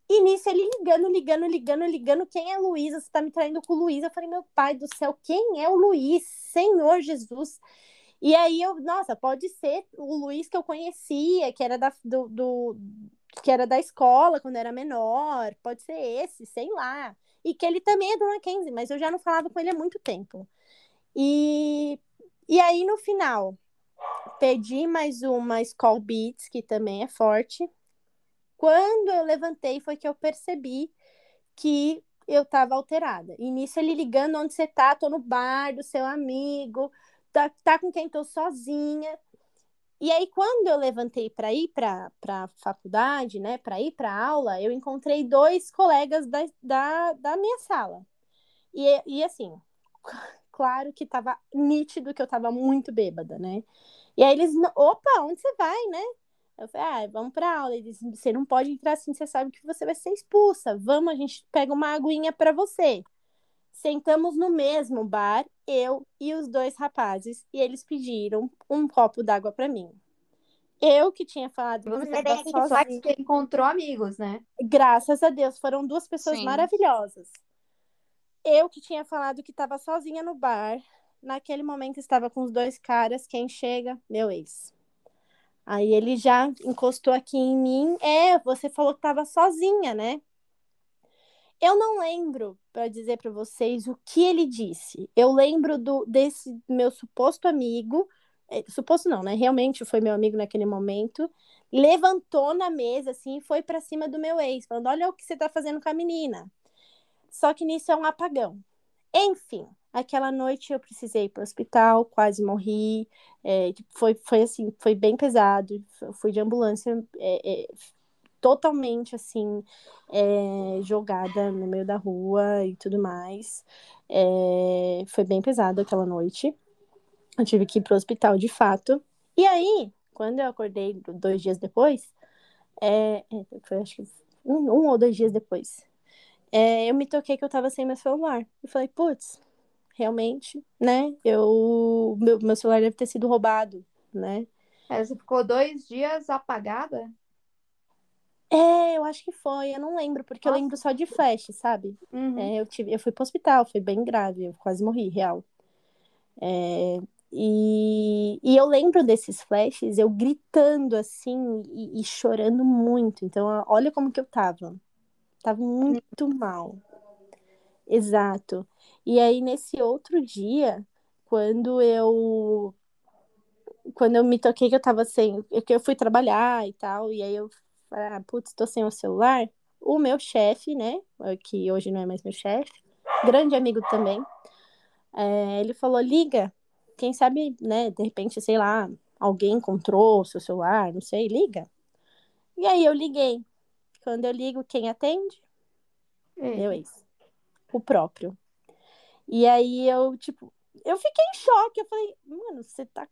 Speaker 2: E nisso ele ligando, ligando, ligando, ligando. Quem é Luísa? Você tá me traindo com Luiz? Eu falei, meu pai do céu, quem é o Luiz? Senhor Jesus. E aí eu, nossa, pode ser o Luiz que eu conhecia, que era da, do, do que era da escola quando era menor, pode ser esse, sei lá. E que ele também é do Mackenzie, mas eu já não falava com ele há muito tempo. E, e aí, no final, pedi mais uma Skull Beats, que também é forte. Quando eu levantei, foi que eu percebi que eu tava alterada. Nisso ele ligando onde você tá, tô no bar do seu amigo, tá, tá com quem tô sozinha. E aí, quando eu levantei para ir para a faculdade, né, para ir para aula, eu encontrei dois colegas da, da, da minha sala. E, e assim, claro que estava nítido que eu estava muito bêbada, né? E aí eles, opa, onde você vai, né? Eu falei, ah, vamos para aula. Eles, você não pode entrar assim, você sabe que você vai ser expulsa. Vamos, a gente pega uma aguinha para você. Sentamos no mesmo bar, eu e os dois rapazes, e eles pediram um copo d'água para mim. Eu que tinha falado.
Speaker 3: Você tem que encontrou amigos, né?
Speaker 2: Graças a Deus, foram duas pessoas Sim. maravilhosas. Eu que tinha falado que estava sozinha no bar, naquele momento estava com os dois caras. Quem chega? Meu ex. Aí ele já encostou aqui em mim. É, você falou que estava sozinha, né? Eu não lembro para dizer para vocês o que ele disse. Eu lembro do desse meu suposto amigo, é, suposto não, né? Realmente foi meu amigo naquele momento. Levantou na mesa assim e foi para cima do meu ex, falando: "Olha o que você tá fazendo com a menina". Só que nisso é um apagão. Enfim, aquela noite eu precisei ir para o hospital, quase morri. É, foi, foi assim, foi bem pesado. Fui de ambulância, é, é, totalmente assim é, jogada no meio da rua e tudo mais. É, foi bem pesado aquela noite. Eu tive que ir pro hospital de fato. E aí, quando eu acordei dois dias depois, é foi acho que um, um ou dois dias depois, é, eu me toquei que eu tava sem meu celular. Eu falei, putz, realmente, né? Eu, meu, meu celular deve ter sido roubado, né?
Speaker 3: É, você ficou dois dias apagada?
Speaker 2: É, eu acho que foi, eu não lembro, porque Nossa. eu lembro só de flash, sabe? Uhum. É, eu, tive, eu fui pro hospital, foi bem grave, eu quase morri, real. É, e, e eu lembro desses flashes, eu gritando assim e, e, chorando muito. Então, olha como que eu tava. Tava muito mal. Exato. E aí, nesse outro dia, quando eu. Quando eu me toquei que eu tava sem. Que eu fui trabalhar e tal, e aí eu ah, putz, tô sem o celular. O meu chefe, né, que hoje não é mais meu chefe, grande amigo também, é, ele falou: liga, quem sabe, né, de repente, sei lá, alguém encontrou o seu celular, não sei, liga. E aí eu liguei. Quando eu ligo, quem atende? É. Meu ex. O próprio. E aí eu, tipo, eu fiquei em choque. Eu falei, mano, você tá.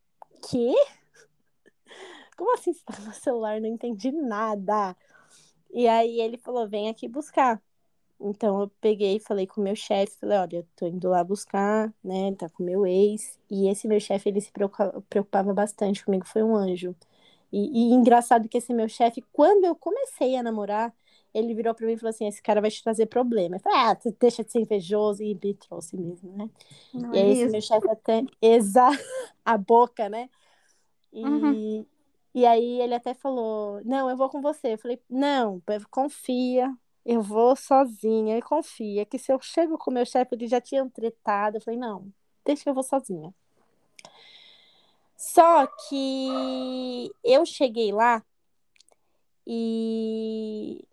Speaker 2: Quê? como assim você tá no celular? Não entendi nada. E aí ele falou, vem aqui buscar. Então eu peguei e falei com o meu chefe, falei, olha, eu tô indo lá buscar, né? Tá com o meu ex. E esse meu chefe, ele se preocupava bastante comigo, foi um anjo. E, e engraçado que esse meu chefe, quando eu comecei a namorar, ele virou pra mim e falou assim: esse cara vai te trazer problema. Eu falei, ah, deixa de ser invejoso, e me trouxe mesmo, né? Não e é aí esse meu chefe até exa a boca, né? E, uhum. E aí ele até falou: Não, eu vou com você. Eu falei: Não, confia, eu vou sozinha. E confia que se eu chego com o meu chefe, ele já tinha tretado. Eu falei: Não, deixa que eu vou sozinha. Só que eu cheguei lá e.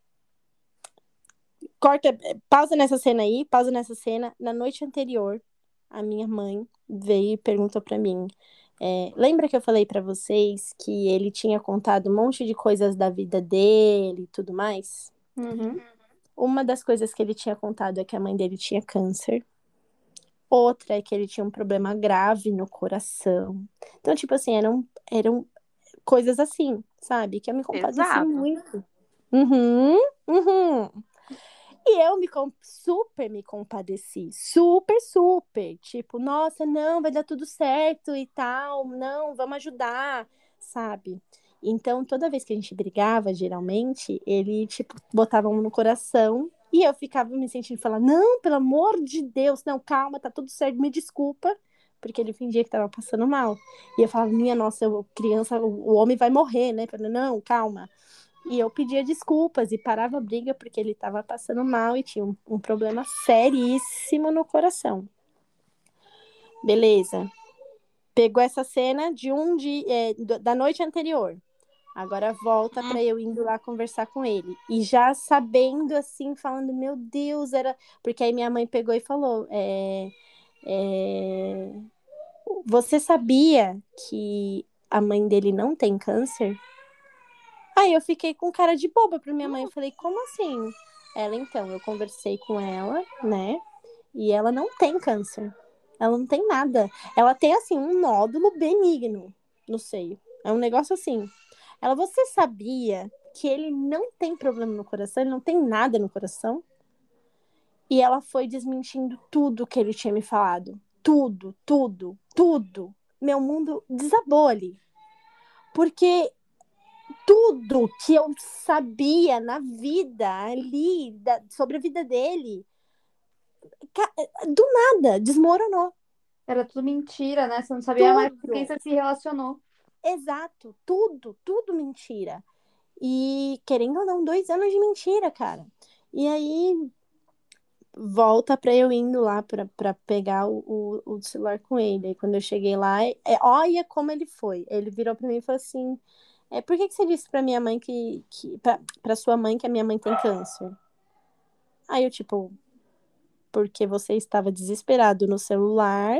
Speaker 2: Corta, pausa nessa cena aí, pausa nessa cena. Na noite anterior, a minha mãe veio e perguntou para mim: é, lembra que eu falei para vocês que ele tinha contado um monte de coisas da vida dele e tudo mais?
Speaker 3: Uhum.
Speaker 2: Uma das coisas que ele tinha contado é que a mãe dele tinha câncer. Outra é que ele tinha um problema grave no coração. Então, tipo assim, eram, eram coisas assim, sabe? Que eu me compadeci muito. Uhum, uhum. E eu me super me compadeci, super, super. Tipo, nossa, não, vai dar tudo certo e tal, não, vamos ajudar, sabe? Então, toda vez que a gente brigava, geralmente, ele, tipo, botava mão no coração e eu ficava me sentindo falar, não, pelo amor de Deus, não, calma, tá tudo certo, me desculpa, porque ele fingia que tava passando mal. E eu falava, minha nossa, criança, o homem vai morrer, né? Falei, não, calma. E eu pedia desculpas e parava a briga porque ele estava passando mal e tinha um, um problema seríssimo no coração. Beleza. Pegou essa cena de um dia é, da noite anterior. Agora volta para eu indo lá conversar com ele. E já sabendo assim, falando, meu Deus, era. Porque aí minha mãe pegou e falou: é, é, Você sabia que a mãe dele não tem câncer? Aí eu fiquei com cara de boba pra minha mãe. Eu falei, como assim? Ela, então, eu conversei com ela, né? E ela não tem câncer. Ela não tem nada. Ela tem, assim, um nódulo benigno no seio. É um negócio assim. Ela, você sabia que ele não tem problema no coração? Ele não tem nada no coração? E ela foi desmentindo tudo que ele tinha me falado. Tudo, tudo, tudo. Meu mundo desabou ali. Porque tudo que eu sabia na vida ali, da- sobre a vida dele, do nada, desmoronou.
Speaker 3: Era tudo mentira, né? Você não sabia mais com
Speaker 2: Tudo.
Speaker 3: quem você se relacionou.
Speaker 2: Exato, tudo, tudo mentira. E querendo ou não, dois anos de mentira, cara. E aí volta pra eu indo lá pra, pra pegar o, o, o celular com ele. Aí quando eu cheguei lá, é, olha como ele foi. Ele virou pra mim e falou assim: é, por que, que você disse pra minha mãe que, que pra, pra sua mãe que a minha mãe tem câncer? Aí eu, tipo, porque você estava desesperado no celular,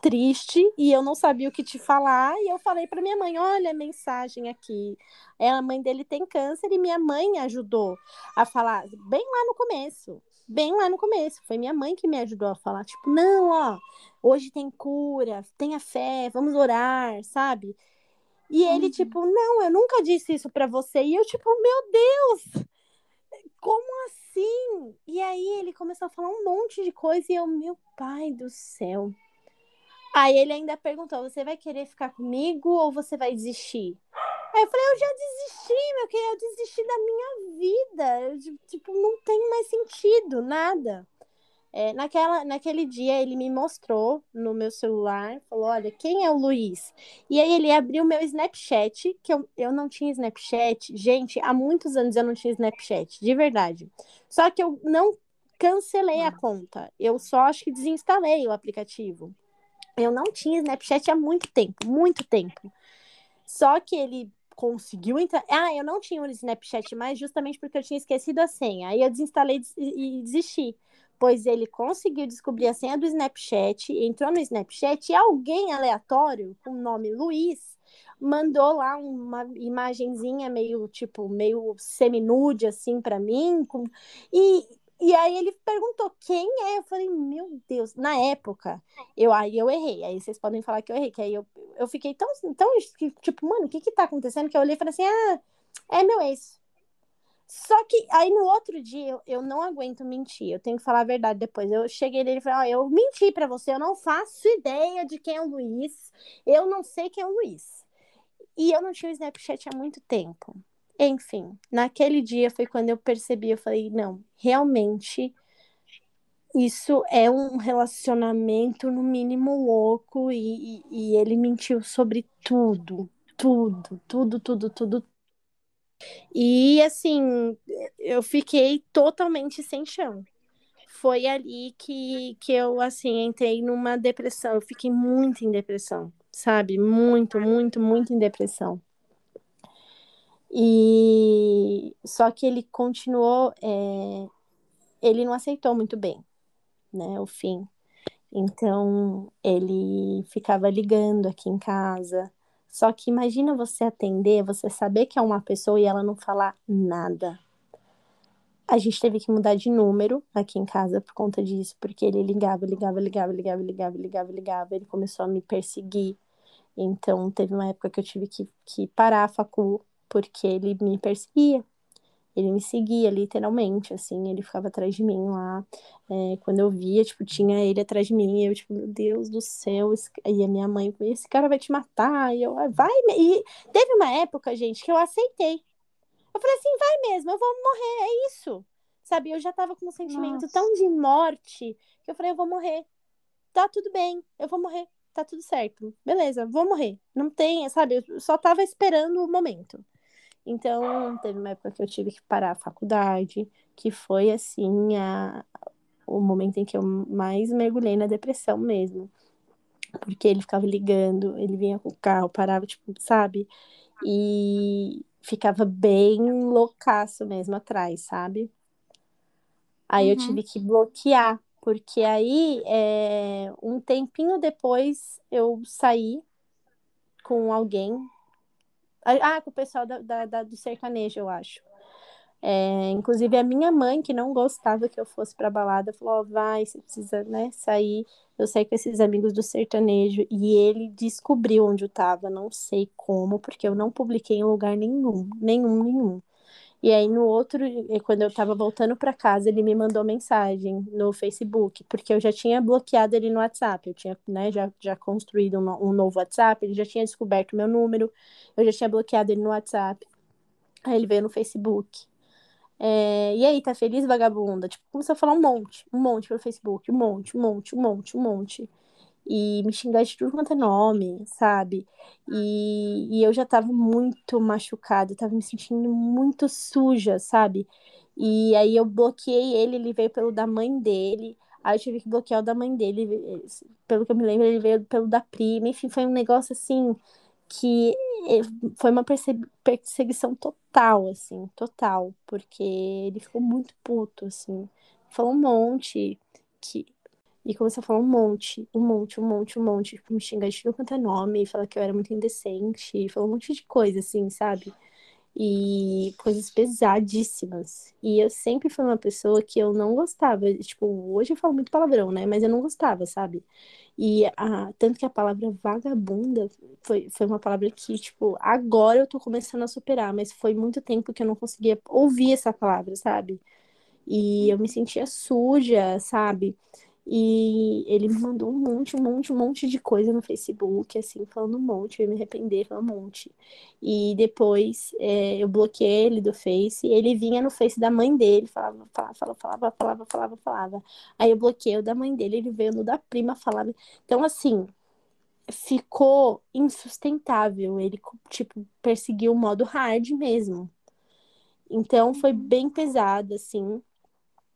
Speaker 2: triste, e eu não sabia o que te falar, e eu falei pra minha mãe: olha a mensagem aqui. É, a mãe dele tem câncer e minha mãe ajudou a falar bem lá no começo. Bem lá no começo. Foi minha mãe que me ajudou a falar, tipo, não, ó, hoje tem cura, tenha fé, vamos orar, sabe? E ele,
Speaker 3: Uhum.
Speaker 2: tipo, não, eu nunca disse isso pra você. E eu, tipo, meu Deus, como assim? E aí ele começou a falar um monte de coisa e eu, meu pai do céu. Aí ele ainda perguntou: você vai querer ficar comigo ou você vai desistir? Aí eu falei: eu já desisti, meu querido, eu desisti da minha vida. Eu, tipo, não tem mais sentido, nada. É, naquela, naquele dia ele me mostrou no meu celular, falou: Olha, quem é o Luiz? E aí ele abriu meu Snapchat, que eu, eu não tinha Snapchat. Gente, há muitos anos eu não tinha Snapchat, de verdade. Só que eu não cancelei a conta. Eu só acho que desinstalei o aplicativo. Eu não tinha Snapchat há muito tempo, muito tempo. Só que ele conseguiu entrar. Ah, eu não tinha o Snapchat mais justamente porque eu tinha esquecido a senha. Aí eu desinstalei e desisti pois ele conseguiu descobrir a senha do Snapchat, entrou no Snapchat e alguém aleatório, com o nome Luiz, mandou lá uma imagenzinha meio, tipo, meio semi-nude, assim, para mim, com... e, e aí ele perguntou quem é, eu falei, meu Deus, na época, eu, aí eu errei, aí vocês podem falar que eu errei, que aí eu, eu fiquei tão, tão, tipo, mano, o que que tá acontecendo, que eu olhei e falei assim, ah, é meu ex, só que aí no outro dia eu, eu não aguento mentir, eu tenho que falar a verdade depois. Eu cheguei nele e falei: Ó, eu menti para você, eu não faço ideia de quem é o Luiz, eu não sei quem é o Luiz. E eu não tinha o Snapchat há muito tempo. Enfim, naquele dia foi quando eu percebi, eu falei: não, realmente isso é um relacionamento no mínimo louco e, e, e ele mentiu sobre tudo, tudo, tudo, tudo, tudo, e assim, eu fiquei totalmente sem chão. Foi ali que, que eu assim entrei numa depressão. Eu fiquei muito em depressão, sabe? Muito, muito, muito em depressão. E só que ele continuou, é... ele não aceitou muito bem, né? O fim. Então ele ficava ligando aqui em casa, só que imagina você atender, você saber que é uma pessoa e ela não falar nada. a gente teve que mudar de número aqui em casa por conta disso, porque ele ligava, ligava, ligava, ligava, ligava, ligava, ligava, ele começou a me perseguir. Então, teve uma época que eu tive que, que parar a facu, porque ele me perseguia. Ele me seguia, literalmente, assim, ele ficava atrás de mim lá. É, quando eu via, tipo, tinha ele atrás de mim, e eu, tipo, meu Deus do céu, esse... e a minha mãe, esse cara vai te matar, e eu, ah, vai, e teve uma época, gente, que eu aceitei, eu falei assim, vai mesmo, eu vou morrer, é isso. Sabe, eu já tava com um sentimento Nossa. tão de morte que eu falei, eu vou morrer. Tá tudo bem, eu vou morrer, tá tudo certo. Beleza, vou morrer. Não tem, sabe, eu só tava esperando o momento. Então, teve uma época que eu tive que parar a faculdade, que foi assim a, o momento em que eu mais mergulhei na depressão mesmo. Porque ele ficava ligando, ele vinha com o carro, parava, tipo, sabe? E ficava bem loucaço mesmo atrás, sabe? Aí uhum. eu tive que bloquear, porque aí é, um tempinho depois eu saí com alguém. Ah, com o pessoal da, da, da do sertanejo, eu acho. É, inclusive a minha mãe, que não gostava que eu fosse pra balada, falou: oh, vai, você precisa né, sair. Eu saí com esses amigos do sertanejo e ele descobriu onde eu tava, não sei como, porque eu não publiquei em lugar nenhum, nenhum, nenhum. E aí no outro, quando eu tava voltando para casa, ele me mandou mensagem no Facebook, porque eu já tinha bloqueado ele no WhatsApp, eu tinha, né, já, já construído um, um novo WhatsApp, ele já tinha descoberto meu número, eu já tinha bloqueado ele no WhatsApp. Aí ele veio no Facebook. É, e aí, tá feliz, vagabunda? Tipo, começou a falar um monte, um monte pelo Facebook, um monte, um monte, um monte, um monte. E me xingar de tudo quanto é nome, sabe? E, e eu já tava muito machucada, tava me sentindo muito suja, sabe? E aí eu bloqueei ele, ele veio pelo da mãe dele. Aí eu tive que bloquear o da mãe dele. Pelo que eu me lembro, ele veio pelo da prima. Enfim, foi um negócio assim que eh, foi uma perseguição total, assim, total, porque ele ficou muito puto, assim, falou um monte, que e começou a falar um monte, um monte, um monte, um monte, tipo, me xingar de tudo quanto é nome, falar que eu era muito indecente, falou um monte de coisa, assim, sabe? E coisas pesadíssimas. E eu sempre fui uma pessoa que eu não gostava, tipo, hoje eu falo muito palavrão, né? Mas eu não gostava, sabe? E a, tanto que a palavra vagabunda foi, foi uma palavra que, tipo, agora eu tô começando a superar, mas foi muito tempo que eu não conseguia ouvir essa palavra, sabe? E eu me sentia suja, sabe? E ele me mandou um monte, um monte, um monte de coisa no Facebook, assim, falando um monte, eu ia me arrepender, falando um monte. E depois é, eu bloqueei ele do Face, ele vinha no Face da mãe dele, falava, falava, falava, falava, falava, falava, falava. Aí eu bloqueei o da mãe dele, ele veio no da prima, falava. Então, assim, ficou insustentável. Ele, tipo, perseguiu o modo hard mesmo. Então, foi uhum. bem pesado, assim.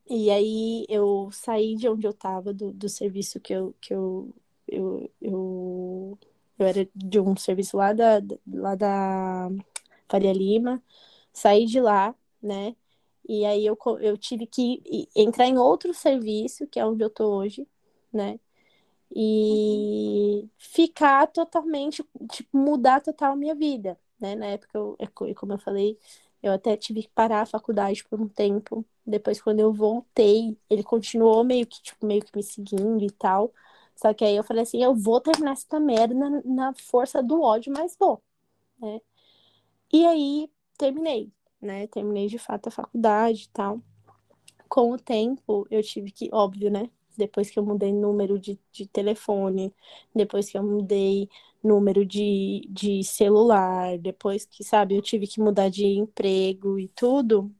Speaker 2: E aí eu saí de onde eu estava, do, do serviço que eu, que eu, eu, eu, eu era de um serviço lá da, lá da Faria Lima, saí de lá, né? E aí eu, eu tive que entrar em outro serviço, que é onde eu tô hoje, né? E ficar totalmente, tipo, mudar total a minha vida, né? Na época, eu, como eu falei, eu até tive que parar a faculdade por um tempo. Depois, quando eu voltei, ele continuou meio que, tipo, meio que me seguindo e tal. Só que aí eu falei assim, eu vou terminar essa merda na, na força do ódio, mas vou, né? E aí, terminei, né? Terminei de fato a faculdade e tal. Com o tempo, eu tive que, óbvio, né? Depois que eu mudei número de, de telefone, depois que eu mudei número de, de celular, depois que, sabe, eu tive que mudar de emprego e tudo,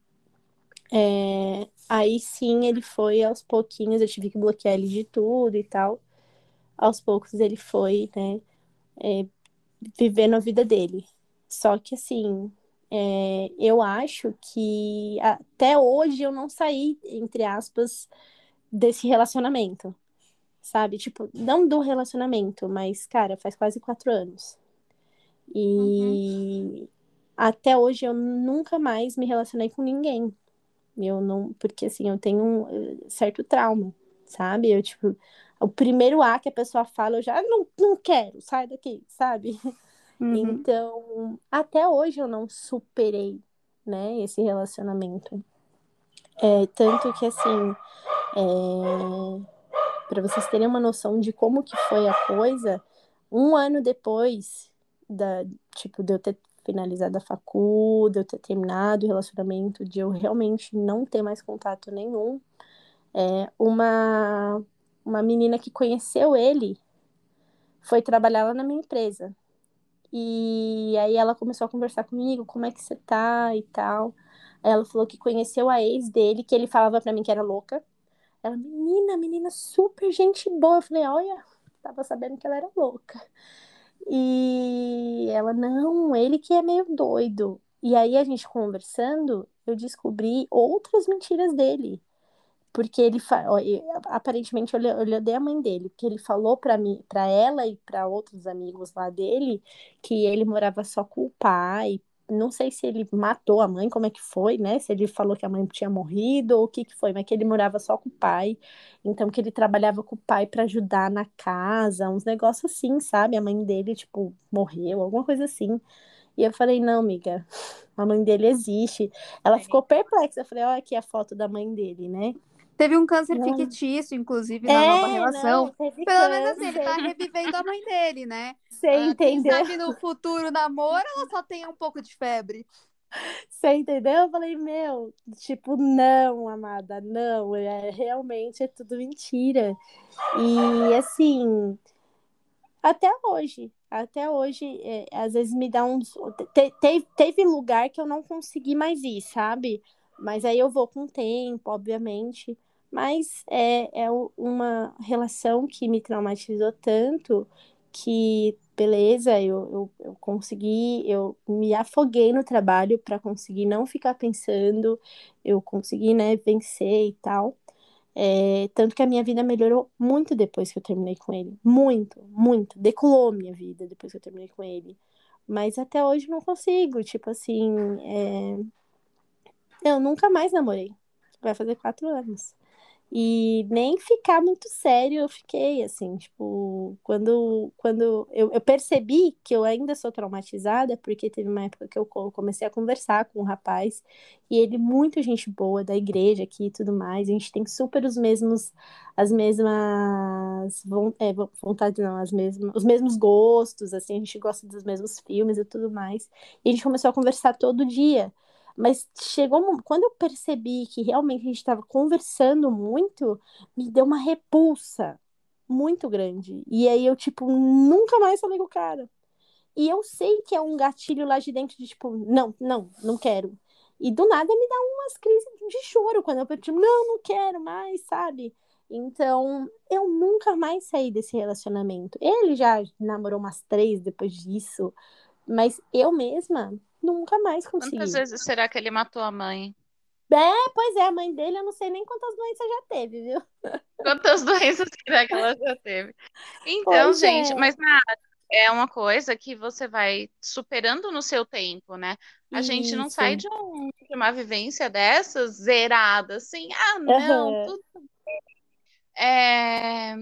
Speaker 2: é, aí sim ele foi aos pouquinhos, eu tive que bloquear ele de tudo e tal. Aos poucos ele foi, né, é, vivendo a vida dele. Só que assim, é, eu acho que até hoje eu não saí, entre aspas, desse relacionamento sabe? Tipo, não do relacionamento, mas, cara, faz quase quatro anos. E uhum. até hoje eu nunca mais me relacionei com ninguém. Eu não, porque assim, eu tenho um eh, certo trauma, sabe? Eu, tipo, o primeiro A que a pessoa fala, eu já não, não quero, sai daqui, sabe? Uhum. Então, até hoje eu não superei, né, esse relacionamento. É, tanto que, assim, é, para vocês terem uma noção de como que foi a coisa, um ano depois da, tipo, de eu ter finalizado a facu, de eu ter terminado o relacionamento, de eu realmente não ter mais contato nenhum, é, uma, uma menina que conheceu ele foi trabalhar lá na minha empresa. E aí ela começou a conversar comigo, como é que você tá e tal. Ela falou que conheceu a ex dele, que ele falava para mim que era louca. Ela, menina, menina super gente boa. Eu falei, olha, tava sabendo que ela era louca. E ela, não, ele que é meio doido. E aí a gente conversando, eu descobri outras mentiras dele. Porque ele aparentemente eu, eu odeio a mãe dele, porque ele falou para mim, para ela e para outros amigos lá dele que ele morava só com o pai. Não sei se ele matou a mãe, como é que foi, né? Se ele falou que a mãe tinha morrido ou o que que foi, mas que ele morava só com o pai. Então que ele trabalhava com o pai para ajudar na casa, uns negócios assim, sabe? A mãe dele tipo morreu, alguma coisa assim. E eu falei, não, amiga, a mãe dele existe. Ela ficou perplexa. Eu falei, olha aqui a foto da mãe dele, né?
Speaker 3: Teve um câncer não. fictício, inclusive, na é, nova relação. Não, Pelo câncer. menos assim, ele tá revivendo a mãe dele, né?
Speaker 2: Você uh, entendeu?
Speaker 3: Quem sabe no futuro namoro ela só tem um pouco de febre.
Speaker 2: Você entendeu? Eu falei, meu, tipo, não, amada, não, é, realmente é tudo mentira. E assim, até hoje, até hoje, é, às vezes me dá uns. Te, te, teve lugar que eu não consegui mais ir, sabe? Mas aí eu vou com o tempo, obviamente. Mas é, é uma relação que me traumatizou tanto que, beleza, eu, eu, eu consegui, eu me afoguei no trabalho para conseguir não ficar pensando, eu consegui, né, vencer e tal. É, tanto que a minha vida melhorou muito depois que eu terminei com ele. Muito, muito. Decolou minha vida depois que eu terminei com ele. Mas até hoje não consigo. Tipo assim, é... eu nunca mais namorei. Vai fazer quatro anos. E nem ficar muito sério eu fiquei, assim, tipo, quando, quando eu, eu percebi que eu ainda sou traumatizada, porque teve uma época que eu comecei a conversar com um rapaz, e ele muito gente boa da igreja aqui e tudo mais, a gente tem super os mesmos, as mesmas, é, vontade não, as mesmas, os mesmos gostos, assim, a gente gosta dos mesmos filmes e tudo mais, e a gente começou a conversar todo dia, mas chegou quando eu percebi que realmente a gente estava conversando muito, me deu uma repulsa muito grande. E aí eu, tipo, nunca mais falei com o cara. E eu sei que é um gatilho lá de dentro de tipo, não, não, não quero. E do nada me dá umas crises de choro quando eu tipo, não, não quero mais, sabe? Então, eu nunca mais saí desse relacionamento. Ele já namorou umas três depois disso, mas eu mesma Nunca mais consegui.
Speaker 1: Quantas vezes será que ele matou a mãe?
Speaker 2: É, pois é, a mãe dele, eu não sei nem quantas doenças já teve, viu?
Speaker 1: Quantas doenças será que ela já teve? Então, pois gente, é. mas nada, é uma coisa que você vai superando no seu tempo, né? A Isso. gente não sai de, um, de, uma vivência dessas zerada, assim, ah, não, uhum. tudo é,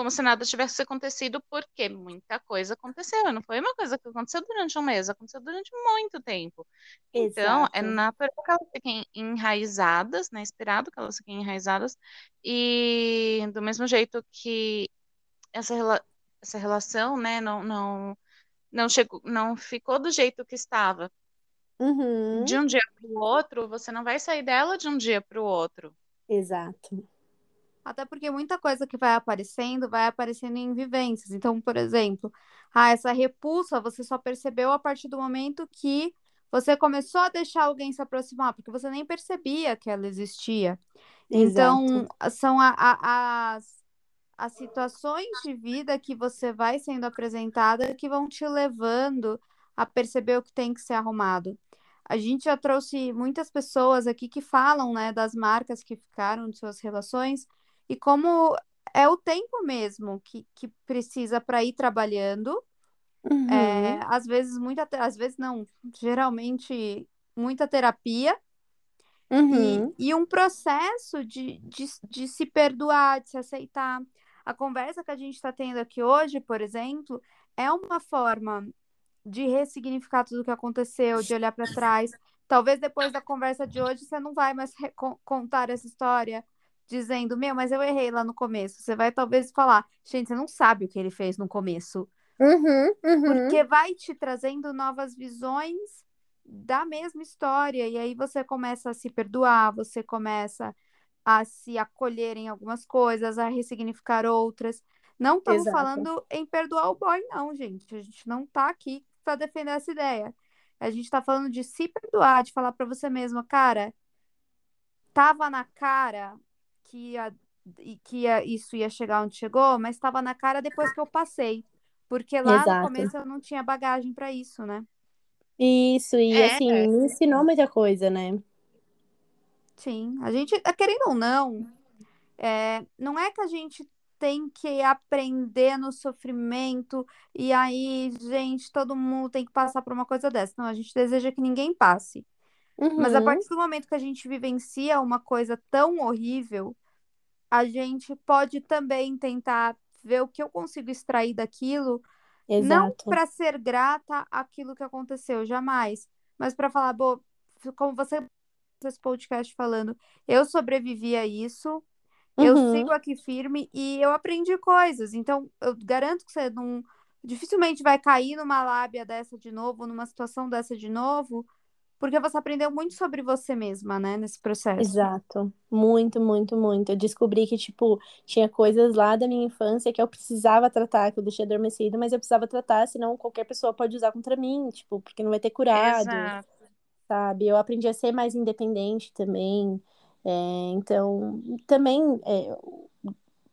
Speaker 1: como se nada tivesse acontecido, porque muita coisa aconteceu. Não foi uma coisa que aconteceu durante um mês, aconteceu durante muito tempo. Então, é natural que elas fiquem enraizadas, né? Esperado que elas fiquem enraizadas. E do mesmo jeito que essa, essa relação, né, não, não, não, chegou, não ficou do jeito que estava.
Speaker 2: Uhum.
Speaker 1: De um dia para o outro, você não vai sair dela de um dia para o outro.
Speaker 2: Exato.
Speaker 3: Até porque muita coisa que vai aparecendo vai aparecendo em vivências. Então, por exemplo, ah, essa repulsa você só percebeu a partir do momento que você começou a deixar alguém se aproximar, porque você nem percebia que ela existia. Então, Exato. Então, são a, a, as, as situações de vida que você vai sendo apresentada que vão te levando a perceber o que tem que ser arrumado. A gente já trouxe muitas pessoas aqui que falam, né, das marcas que ficaram de suas relações, e como é o tempo mesmo que, que precisa para ir trabalhando. Uhum. É, às vezes, muita, às vezes não, geralmente muita terapia.
Speaker 2: Uhum.
Speaker 3: E, e, um processo de, de, de se perdoar, de se aceitar. A conversa que a gente está tendo aqui hoje, por exemplo, é uma forma de ressignificar tudo o que aconteceu, de olhar para trás, Talvez depois da conversa de hoje você não vai mais contar essa história dizendo, meu, mas eu errei lá no começo. Você vai talvez falar, gente, você não sabe o que ele fez no começo.
Speaker 2: Uhum, uhum.
Speaker 3: Porque vai te trazendo novas visões da mesma história. E aí você começa a se perdoar, você começa a se acolher em algumas coisas, a ressignificar outras. Não estamos falando em perdoar o boy, não, gente. A gente não tá aqui para defender essa ideia. A gente tá falando de se perdoar, de falar para você mesma, cara, tava na cara que, ia, que ia, isso ia chegar onde chegou, mas estava na cara depois que eu passei. Porque lá
Speaker 2: Exato.
Speaker 3: no começo eu não tinha bagagem para isso, né?
Speaker 2: Isso, e
Speaker 1: É.
Speaker 2: assim, me ensinou muita coisa, né?
Speaker 3: Sim, a gente, querendo ou não, é, não é que a gente tem que aprender no sofrimento e aí, gente, todo mundo tem que passar por uma coisa dessa. Não, a gente deseja que ninguém passe. Mas a
Speaker 2: Uhum,
Speaker 3: partir do momento que a gente vivencia uma coisa tão horrível, a gente pode também tentar ver o que eu consigo extrair daquilo, não
Speaker 2: exato.
Speaker 3: para ser grata àquilo que aconteceu, jamais, mas para falar, "Bô, como você esse podcast falando, eu sobrevivi a isso, eu
Speaker 2: Uhum,
Speaker 3: sigo aqui firme e eu aprendi coisas. Então, eu garanto que você não dificilmente vai cair numa lábia dessa de novo, numa situação dessa de novo, porque você aprendeu muito sobre você mesma, né, nesse processo.
Speaker 2: exato. Muito, muito, muito. Eu descobri que, tipo, tinha coisas lá da minha infância que eu precisava tratar, que eu deixei adormecido, mas eu precisava tratar, senão qualquer pessoa pode usar contra mim, tipo, porque não vai ter curado.
Speaker 1: Exato.
Speaker 2: sabe? Eu aprendi a ser mais independente também. É, então, também, é,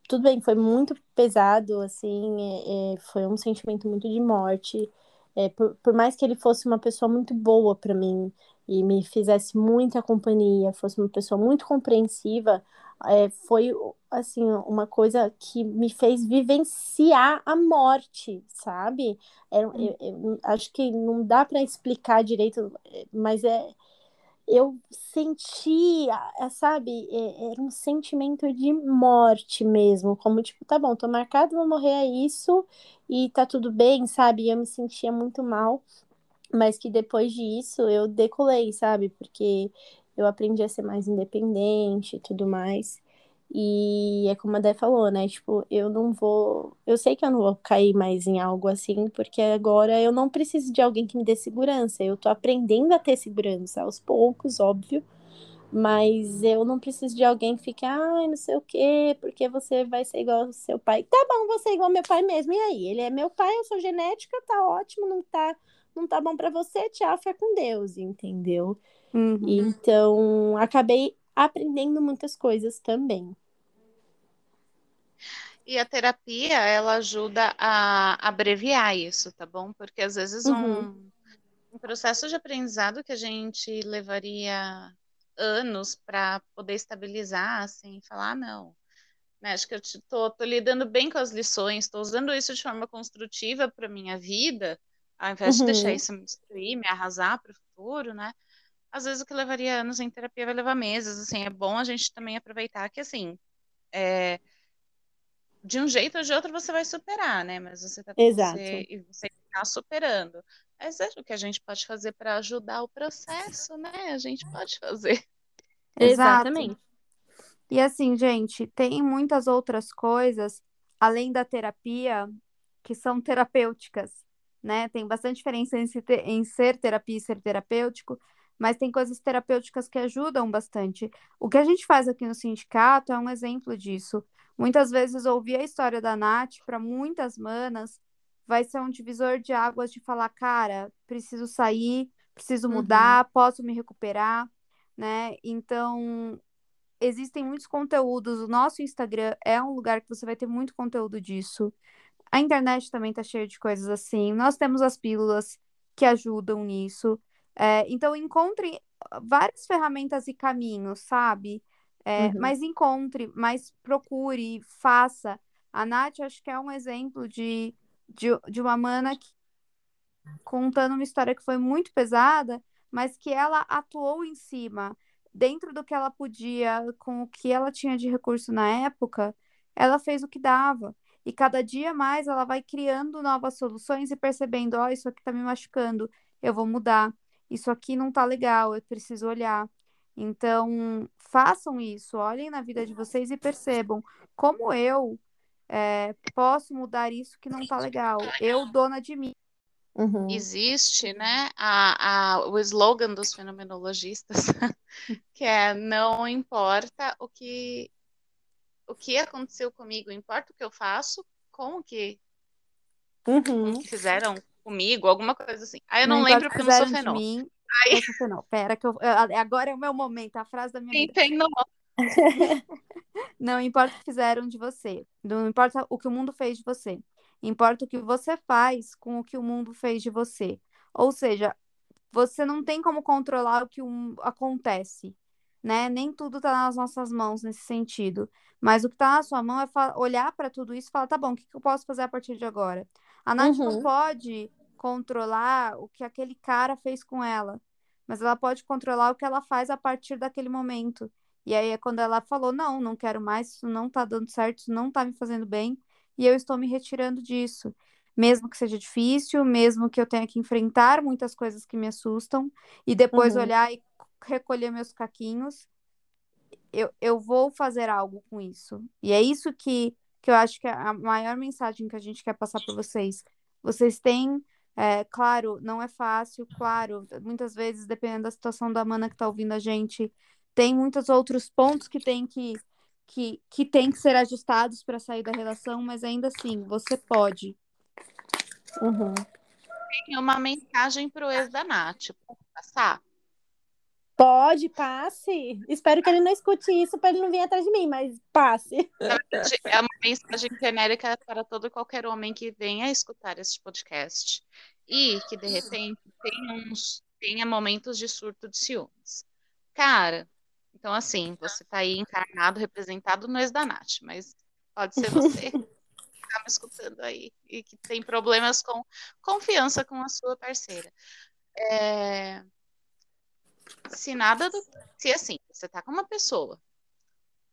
Speaker 2: tudo bem, foi muito pesado, assim, é, é, foi um sentimento muito de morte. É, por, por mais que ele fosse uma pessoa muito boa para mim e me fizesse muita companhia, fosse uma pessoa muito compreensiva, é, foi, assim, uma coisa que me fez vivenciar a morte, sabe? É, eu, eu acho que não dá para explicar direito, mas é eu senti, sabe, era um sentimento de morte mesmo, como tipo, tá bom, tô marcado, vou morrer é isso e tá tudo bem, sabe? Eu me sentia muito mal, mas que depois disso eu decolei, sabe? Porque eu aprendi a ser mais independente e tudo mais. E é como a Dé falou, né? Tipo, eu não vou. Eu sei que eu não vou cair mais em algo assim, porque agora eu não preciso de alguém que me dê segurança. Eu tô aprendendo a ter segurança, aos poucos, óbvio. Mas eu não preciso de alguém que fique, ai, não sei o quê, porque você vai ser igual ao seu pai. Tá bom, vou ser igual ao meu pai mesmo. E aí? Ele é meu pai, eu sou genética, tá ótimo, não tá, não tá bom pra você, tchau, fica com Deus, entendeu?
Speaker 3: Uhum.
Speaker 2: Então, acabei aprendendo muitas coisas também.
Speaker 1: E a terapia, ela ajuda a abreviar isso, tá bom? Porque às vezes
Speaker 2: Uhum.
Speaker 1: um, um processo de aprendizado que a gente levaria anos para poder estabilizar, assim, falar, ah, não, né, acho que eu tô lidando bem com as lições, estou usando isso de forma construtiva para minha vida, ao invés de deixar
Speaker 2: Uhum.
Speaker 1: isso me destruir, me arrasar para o futuro, né? Às vezes o que levaria anos em terapia vai levar meses, assim, é bom a gente também aproveitar que, assim, é, de um jeito ou de outro você vai superar, né? Mas você tá
Speaker 2: Exato.
Speaker 1: você, e você está superando. Mas é o que a gente pode fazer para ajudar o processo, né? A gente pode fazer.
Speaker 2: Exatamente.
Speaker 3: E assim, gente, tem muitas outras coisas além da terapia que são terapêuticas, né? Tem bastante diferença em, se em ser terapia e ser terapêutico, mas tem coisas terapêuticas que ajudam bastante. O que a gente faz aqui no sindicato é um exemplo disso. Muitas vezes ouvir a história da Nath para muitas manas vai ser um divisor de águas de falar, cara, preciso sair, preciso
Speaker 2: Uhum.
Speaker 3: mudar, posso me recuperar, né? Então, existem muitos conteúdos. O nosso Instagram é um lugar que você vai ter muito conteúdo disso. A internet também tá cheia de coisas assim. Nós temos as pílulas que ajudam nisso. É, então, encontre várias ferramentas e caminhos, sabe? É,
Speaker 2: Uhum.
Speaker 3: Mas encontre, mas procure, faça. A Nath, acho que é um exemplo de, de, de uma mana que contando uma história que foi muito pesada, mas que ela atuou em cima, dentro do que ela podia, com o que ela tinha de recurso na época, ela fez o que dava. E cada dia mais ela vai criando novas soluções e percebendo, ó, isso aqui tá me machucando, eu vou mudar. Isso aqui não tá legal, eu preciso olhar. Então, façam isso, olhem na vida de vocês e percebam como eu é, posso mudar isso que não tá legal. Eu, dona de mim.
Speaker 1: Uhum. Existe, né, a, a, o slogan dos fenomenologistas, que é não importa o que o que aconteceu comigo, importa o que eu faço, com o que, uhum. com o que fizeram comigo, alguma coisa assim. Aí eu não, não lembro porque eu não sou fenô.
Speaker 3: Mim, Aí... Não, pera que eu, agora é o meu momento, a frase da minha
Speaker 1: Quem
Speaker 3: vida.
Speaker 1: tem
Speaker 3: não importa o que fizeram de você, não importa o que o mundo fez de você, importa o que você faz com o que o mundo fez de você. Ou seja, você não tem como controlar o que um, acontece, né? Nem tudo tá nas nossas mãos nesse sentido. Mas o que tá na sua mão é olhar para tudo isso e falar, tá bom, o que, que eu posso fazer a partir de agora? A Nath uhum. não pode controlar o que aquele cara fez com ela, mas ela pode controlar o que ela faz a partir daquele momento. E aí é quando ela falou: não, não quero mais, isso não tá dando certo, isso não tá me fazendo bem, e eu estou me retirando disso. Mesmo que seja difícil, mesmo que eu tenha que enfrentar muitas coisas que me assustam, e depois uhum. olhar e recolher meus caquinhos, eu, eu vou fazer algo com isso. E é isso que, que eu acho que é a maior mensagem que a gente quer passar para vocês. Vocês têm é, claro, não é fácil, claro, muitas vezes, dependendo da situação da mana que está ouvindo a gente, tem muitos outros pontos que tem que, que, que, tem que ser ajustados para sair da relação, mas ainda assim, você pode.
Speaker 1: Uhum. Tem uma mensagem para o ex da Nath, passar?
Speaker 2: Pode, passe. Espero que ele não escute isso para ele não vir atrás de mim, mas passe.
Speaker 1: É uma mensagem genérica para todo qualquer homem que venha escutar este podcast e que de repente tenha, uns, tenha momentos de surto de ciúmes. Cara, então assim, você está aí encarnado, representado no ex da Nath, mas pode ser você que está me escutando aí e que tem problemas com confiança com a sua parceira. É, se nada do. Se assim, você tá com uma pessoa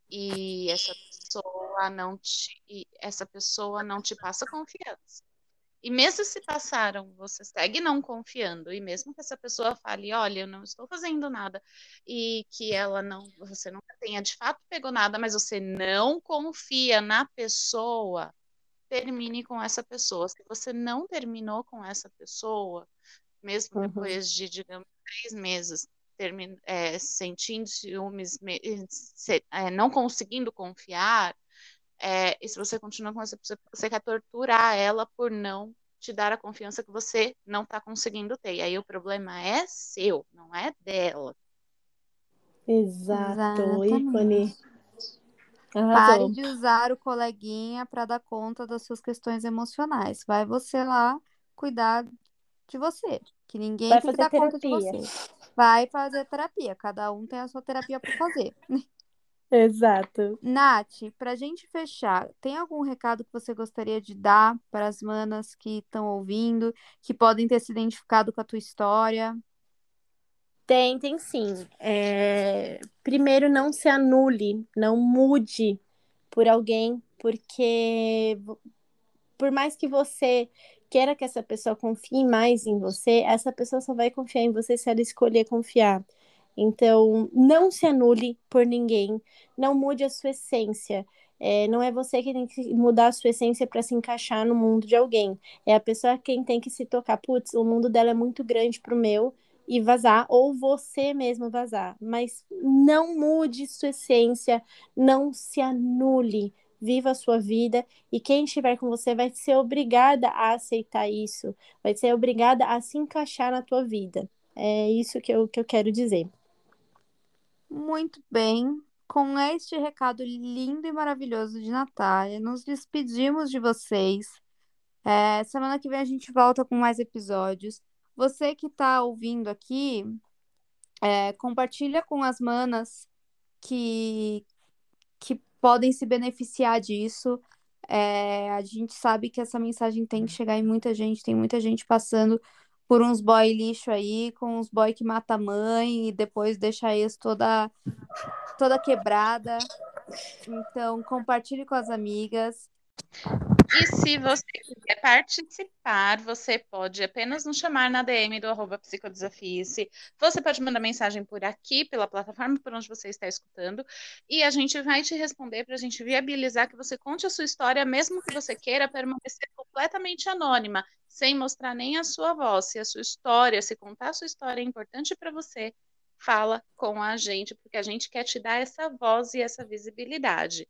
Speaker 1: e essa pessoa não te. essa pessoa não te passa confiança. E mesmo se passaram, você segue não confiando, e mesmo que essa pessoa fale, olha, eu não estou fazendo nada, e que ela não, você nunca tenha de fato pegou nada, mas você não confia na pessoa, termine com essa pessoa. Se você não terminou com essa pessoa, mesmo uhum. depois de, digamos, três meses, é, sentindo ciúmes, se, é, não conseguindo confiar, é, e se você continua com essa pessoa, você quer torturar ela por não te dar a confiança que você não está conseguindo ter. E aí o problema é seu, não é dela.
Speaker 2: Exato, ícone.
Speaker 3: Pare de usar o coleguinha para dar conta das suas questões emocionais. Vai você lá cuidar de você, que ninguém Vai tem que dar terapia. conta de você vai fazer terapia. Cada um tem a sua terapia para fazer.
Speaker 2: Exato.
Speaker 3: Nath, para a gente fechar, tem algum recado que você gostaria de dar para as manas que estão ouvindo, que podem ter se identificado com a tua história?
Speaker 2: Tem, tem sim. É... Primeiro, não se anule, não mude por alguém, porque por mais que você queira que essa pessoa confie mais em você, essa pessoa só vai confiar em você se ela escolher confiar. Então, não se anule por ninguém, não mude a sua essência. É, não é você que tem que mudar a sua essência para se encaixar no mundo de alguém. É a pessoa quem tem que se tocar. Putz, o mundo dela é muito grande para o meu e vazar, ou você mesmo vazar. Mas não mude sua essência, não se anule viva a sua vida e quem estiver com você vai ser obrigada a aceitar isso, vai ser obrigada a se encaixar na tua vida. É isso que eu, que eu quero dizer.
Speaker 3: Muito bem. Com este recado lindo e maravilhoso de Natália, nos despedimos de vocês. É, semana que vem a gente volta com mais episódios. Você que está ouvindo aqui, é, compartilha com as manas que, que podem se beneficiar disso. É, a gente sabe que essa mensagem tem que chegar em muita gente, tem muita gente passando por uns boy lixo aí, com uns boy que mata a mãe e depois deixa ex toda, toda quebrada. Então, compartilhe com as amigas.
Speaker 1: E se você quiser participar, você pode apenas nos chamar na DM do arroba psicodesafice. Você pode mandar mensagem por aqui, pela plataforma por onde você está escutando, e a gente vai te responder para a gente viabilizar que você conte a sua história, mesmo que você queira permanecer completamente anônima, sem mostrar nem a sua voz. Se a sua história, se contar a sua história é importante para você, fala com a gente, porque a gente quer te dar essa voz e essa visibilidade.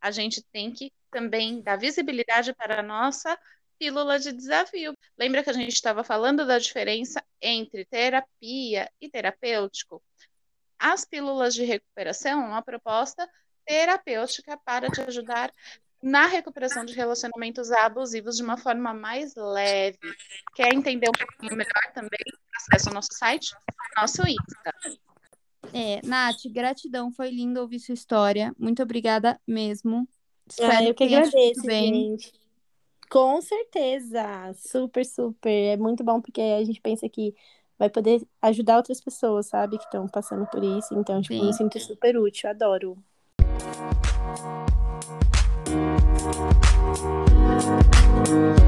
Speaker 1: A gente tem que também dar visibilidade para a nossa pílula de desafio. Lembra que a gente estava falando da diferença entre terapia e terapêutico? As pílulas de recuperação uma proposta terapêutica para te ajudar na recuperação de relacionamentos abusivos de uma forma mais leve. Quer entender um pouquinho melhor também? Acesse o nosso site, nosso Insta.
Speaker 3: É, Nath, gratidão, foi lindo ouvir sua história. Muito obrigada mesmo.
Speaker 2: Espero ah, eu que, que agradeço, gente. Com certeza, super, super. É muito bom porque a gente pensa que vai poder ajudar outras pessoas, sabe, que estão passando por isso. Então, tipo, Sim. me sinto super útil, adoro. Música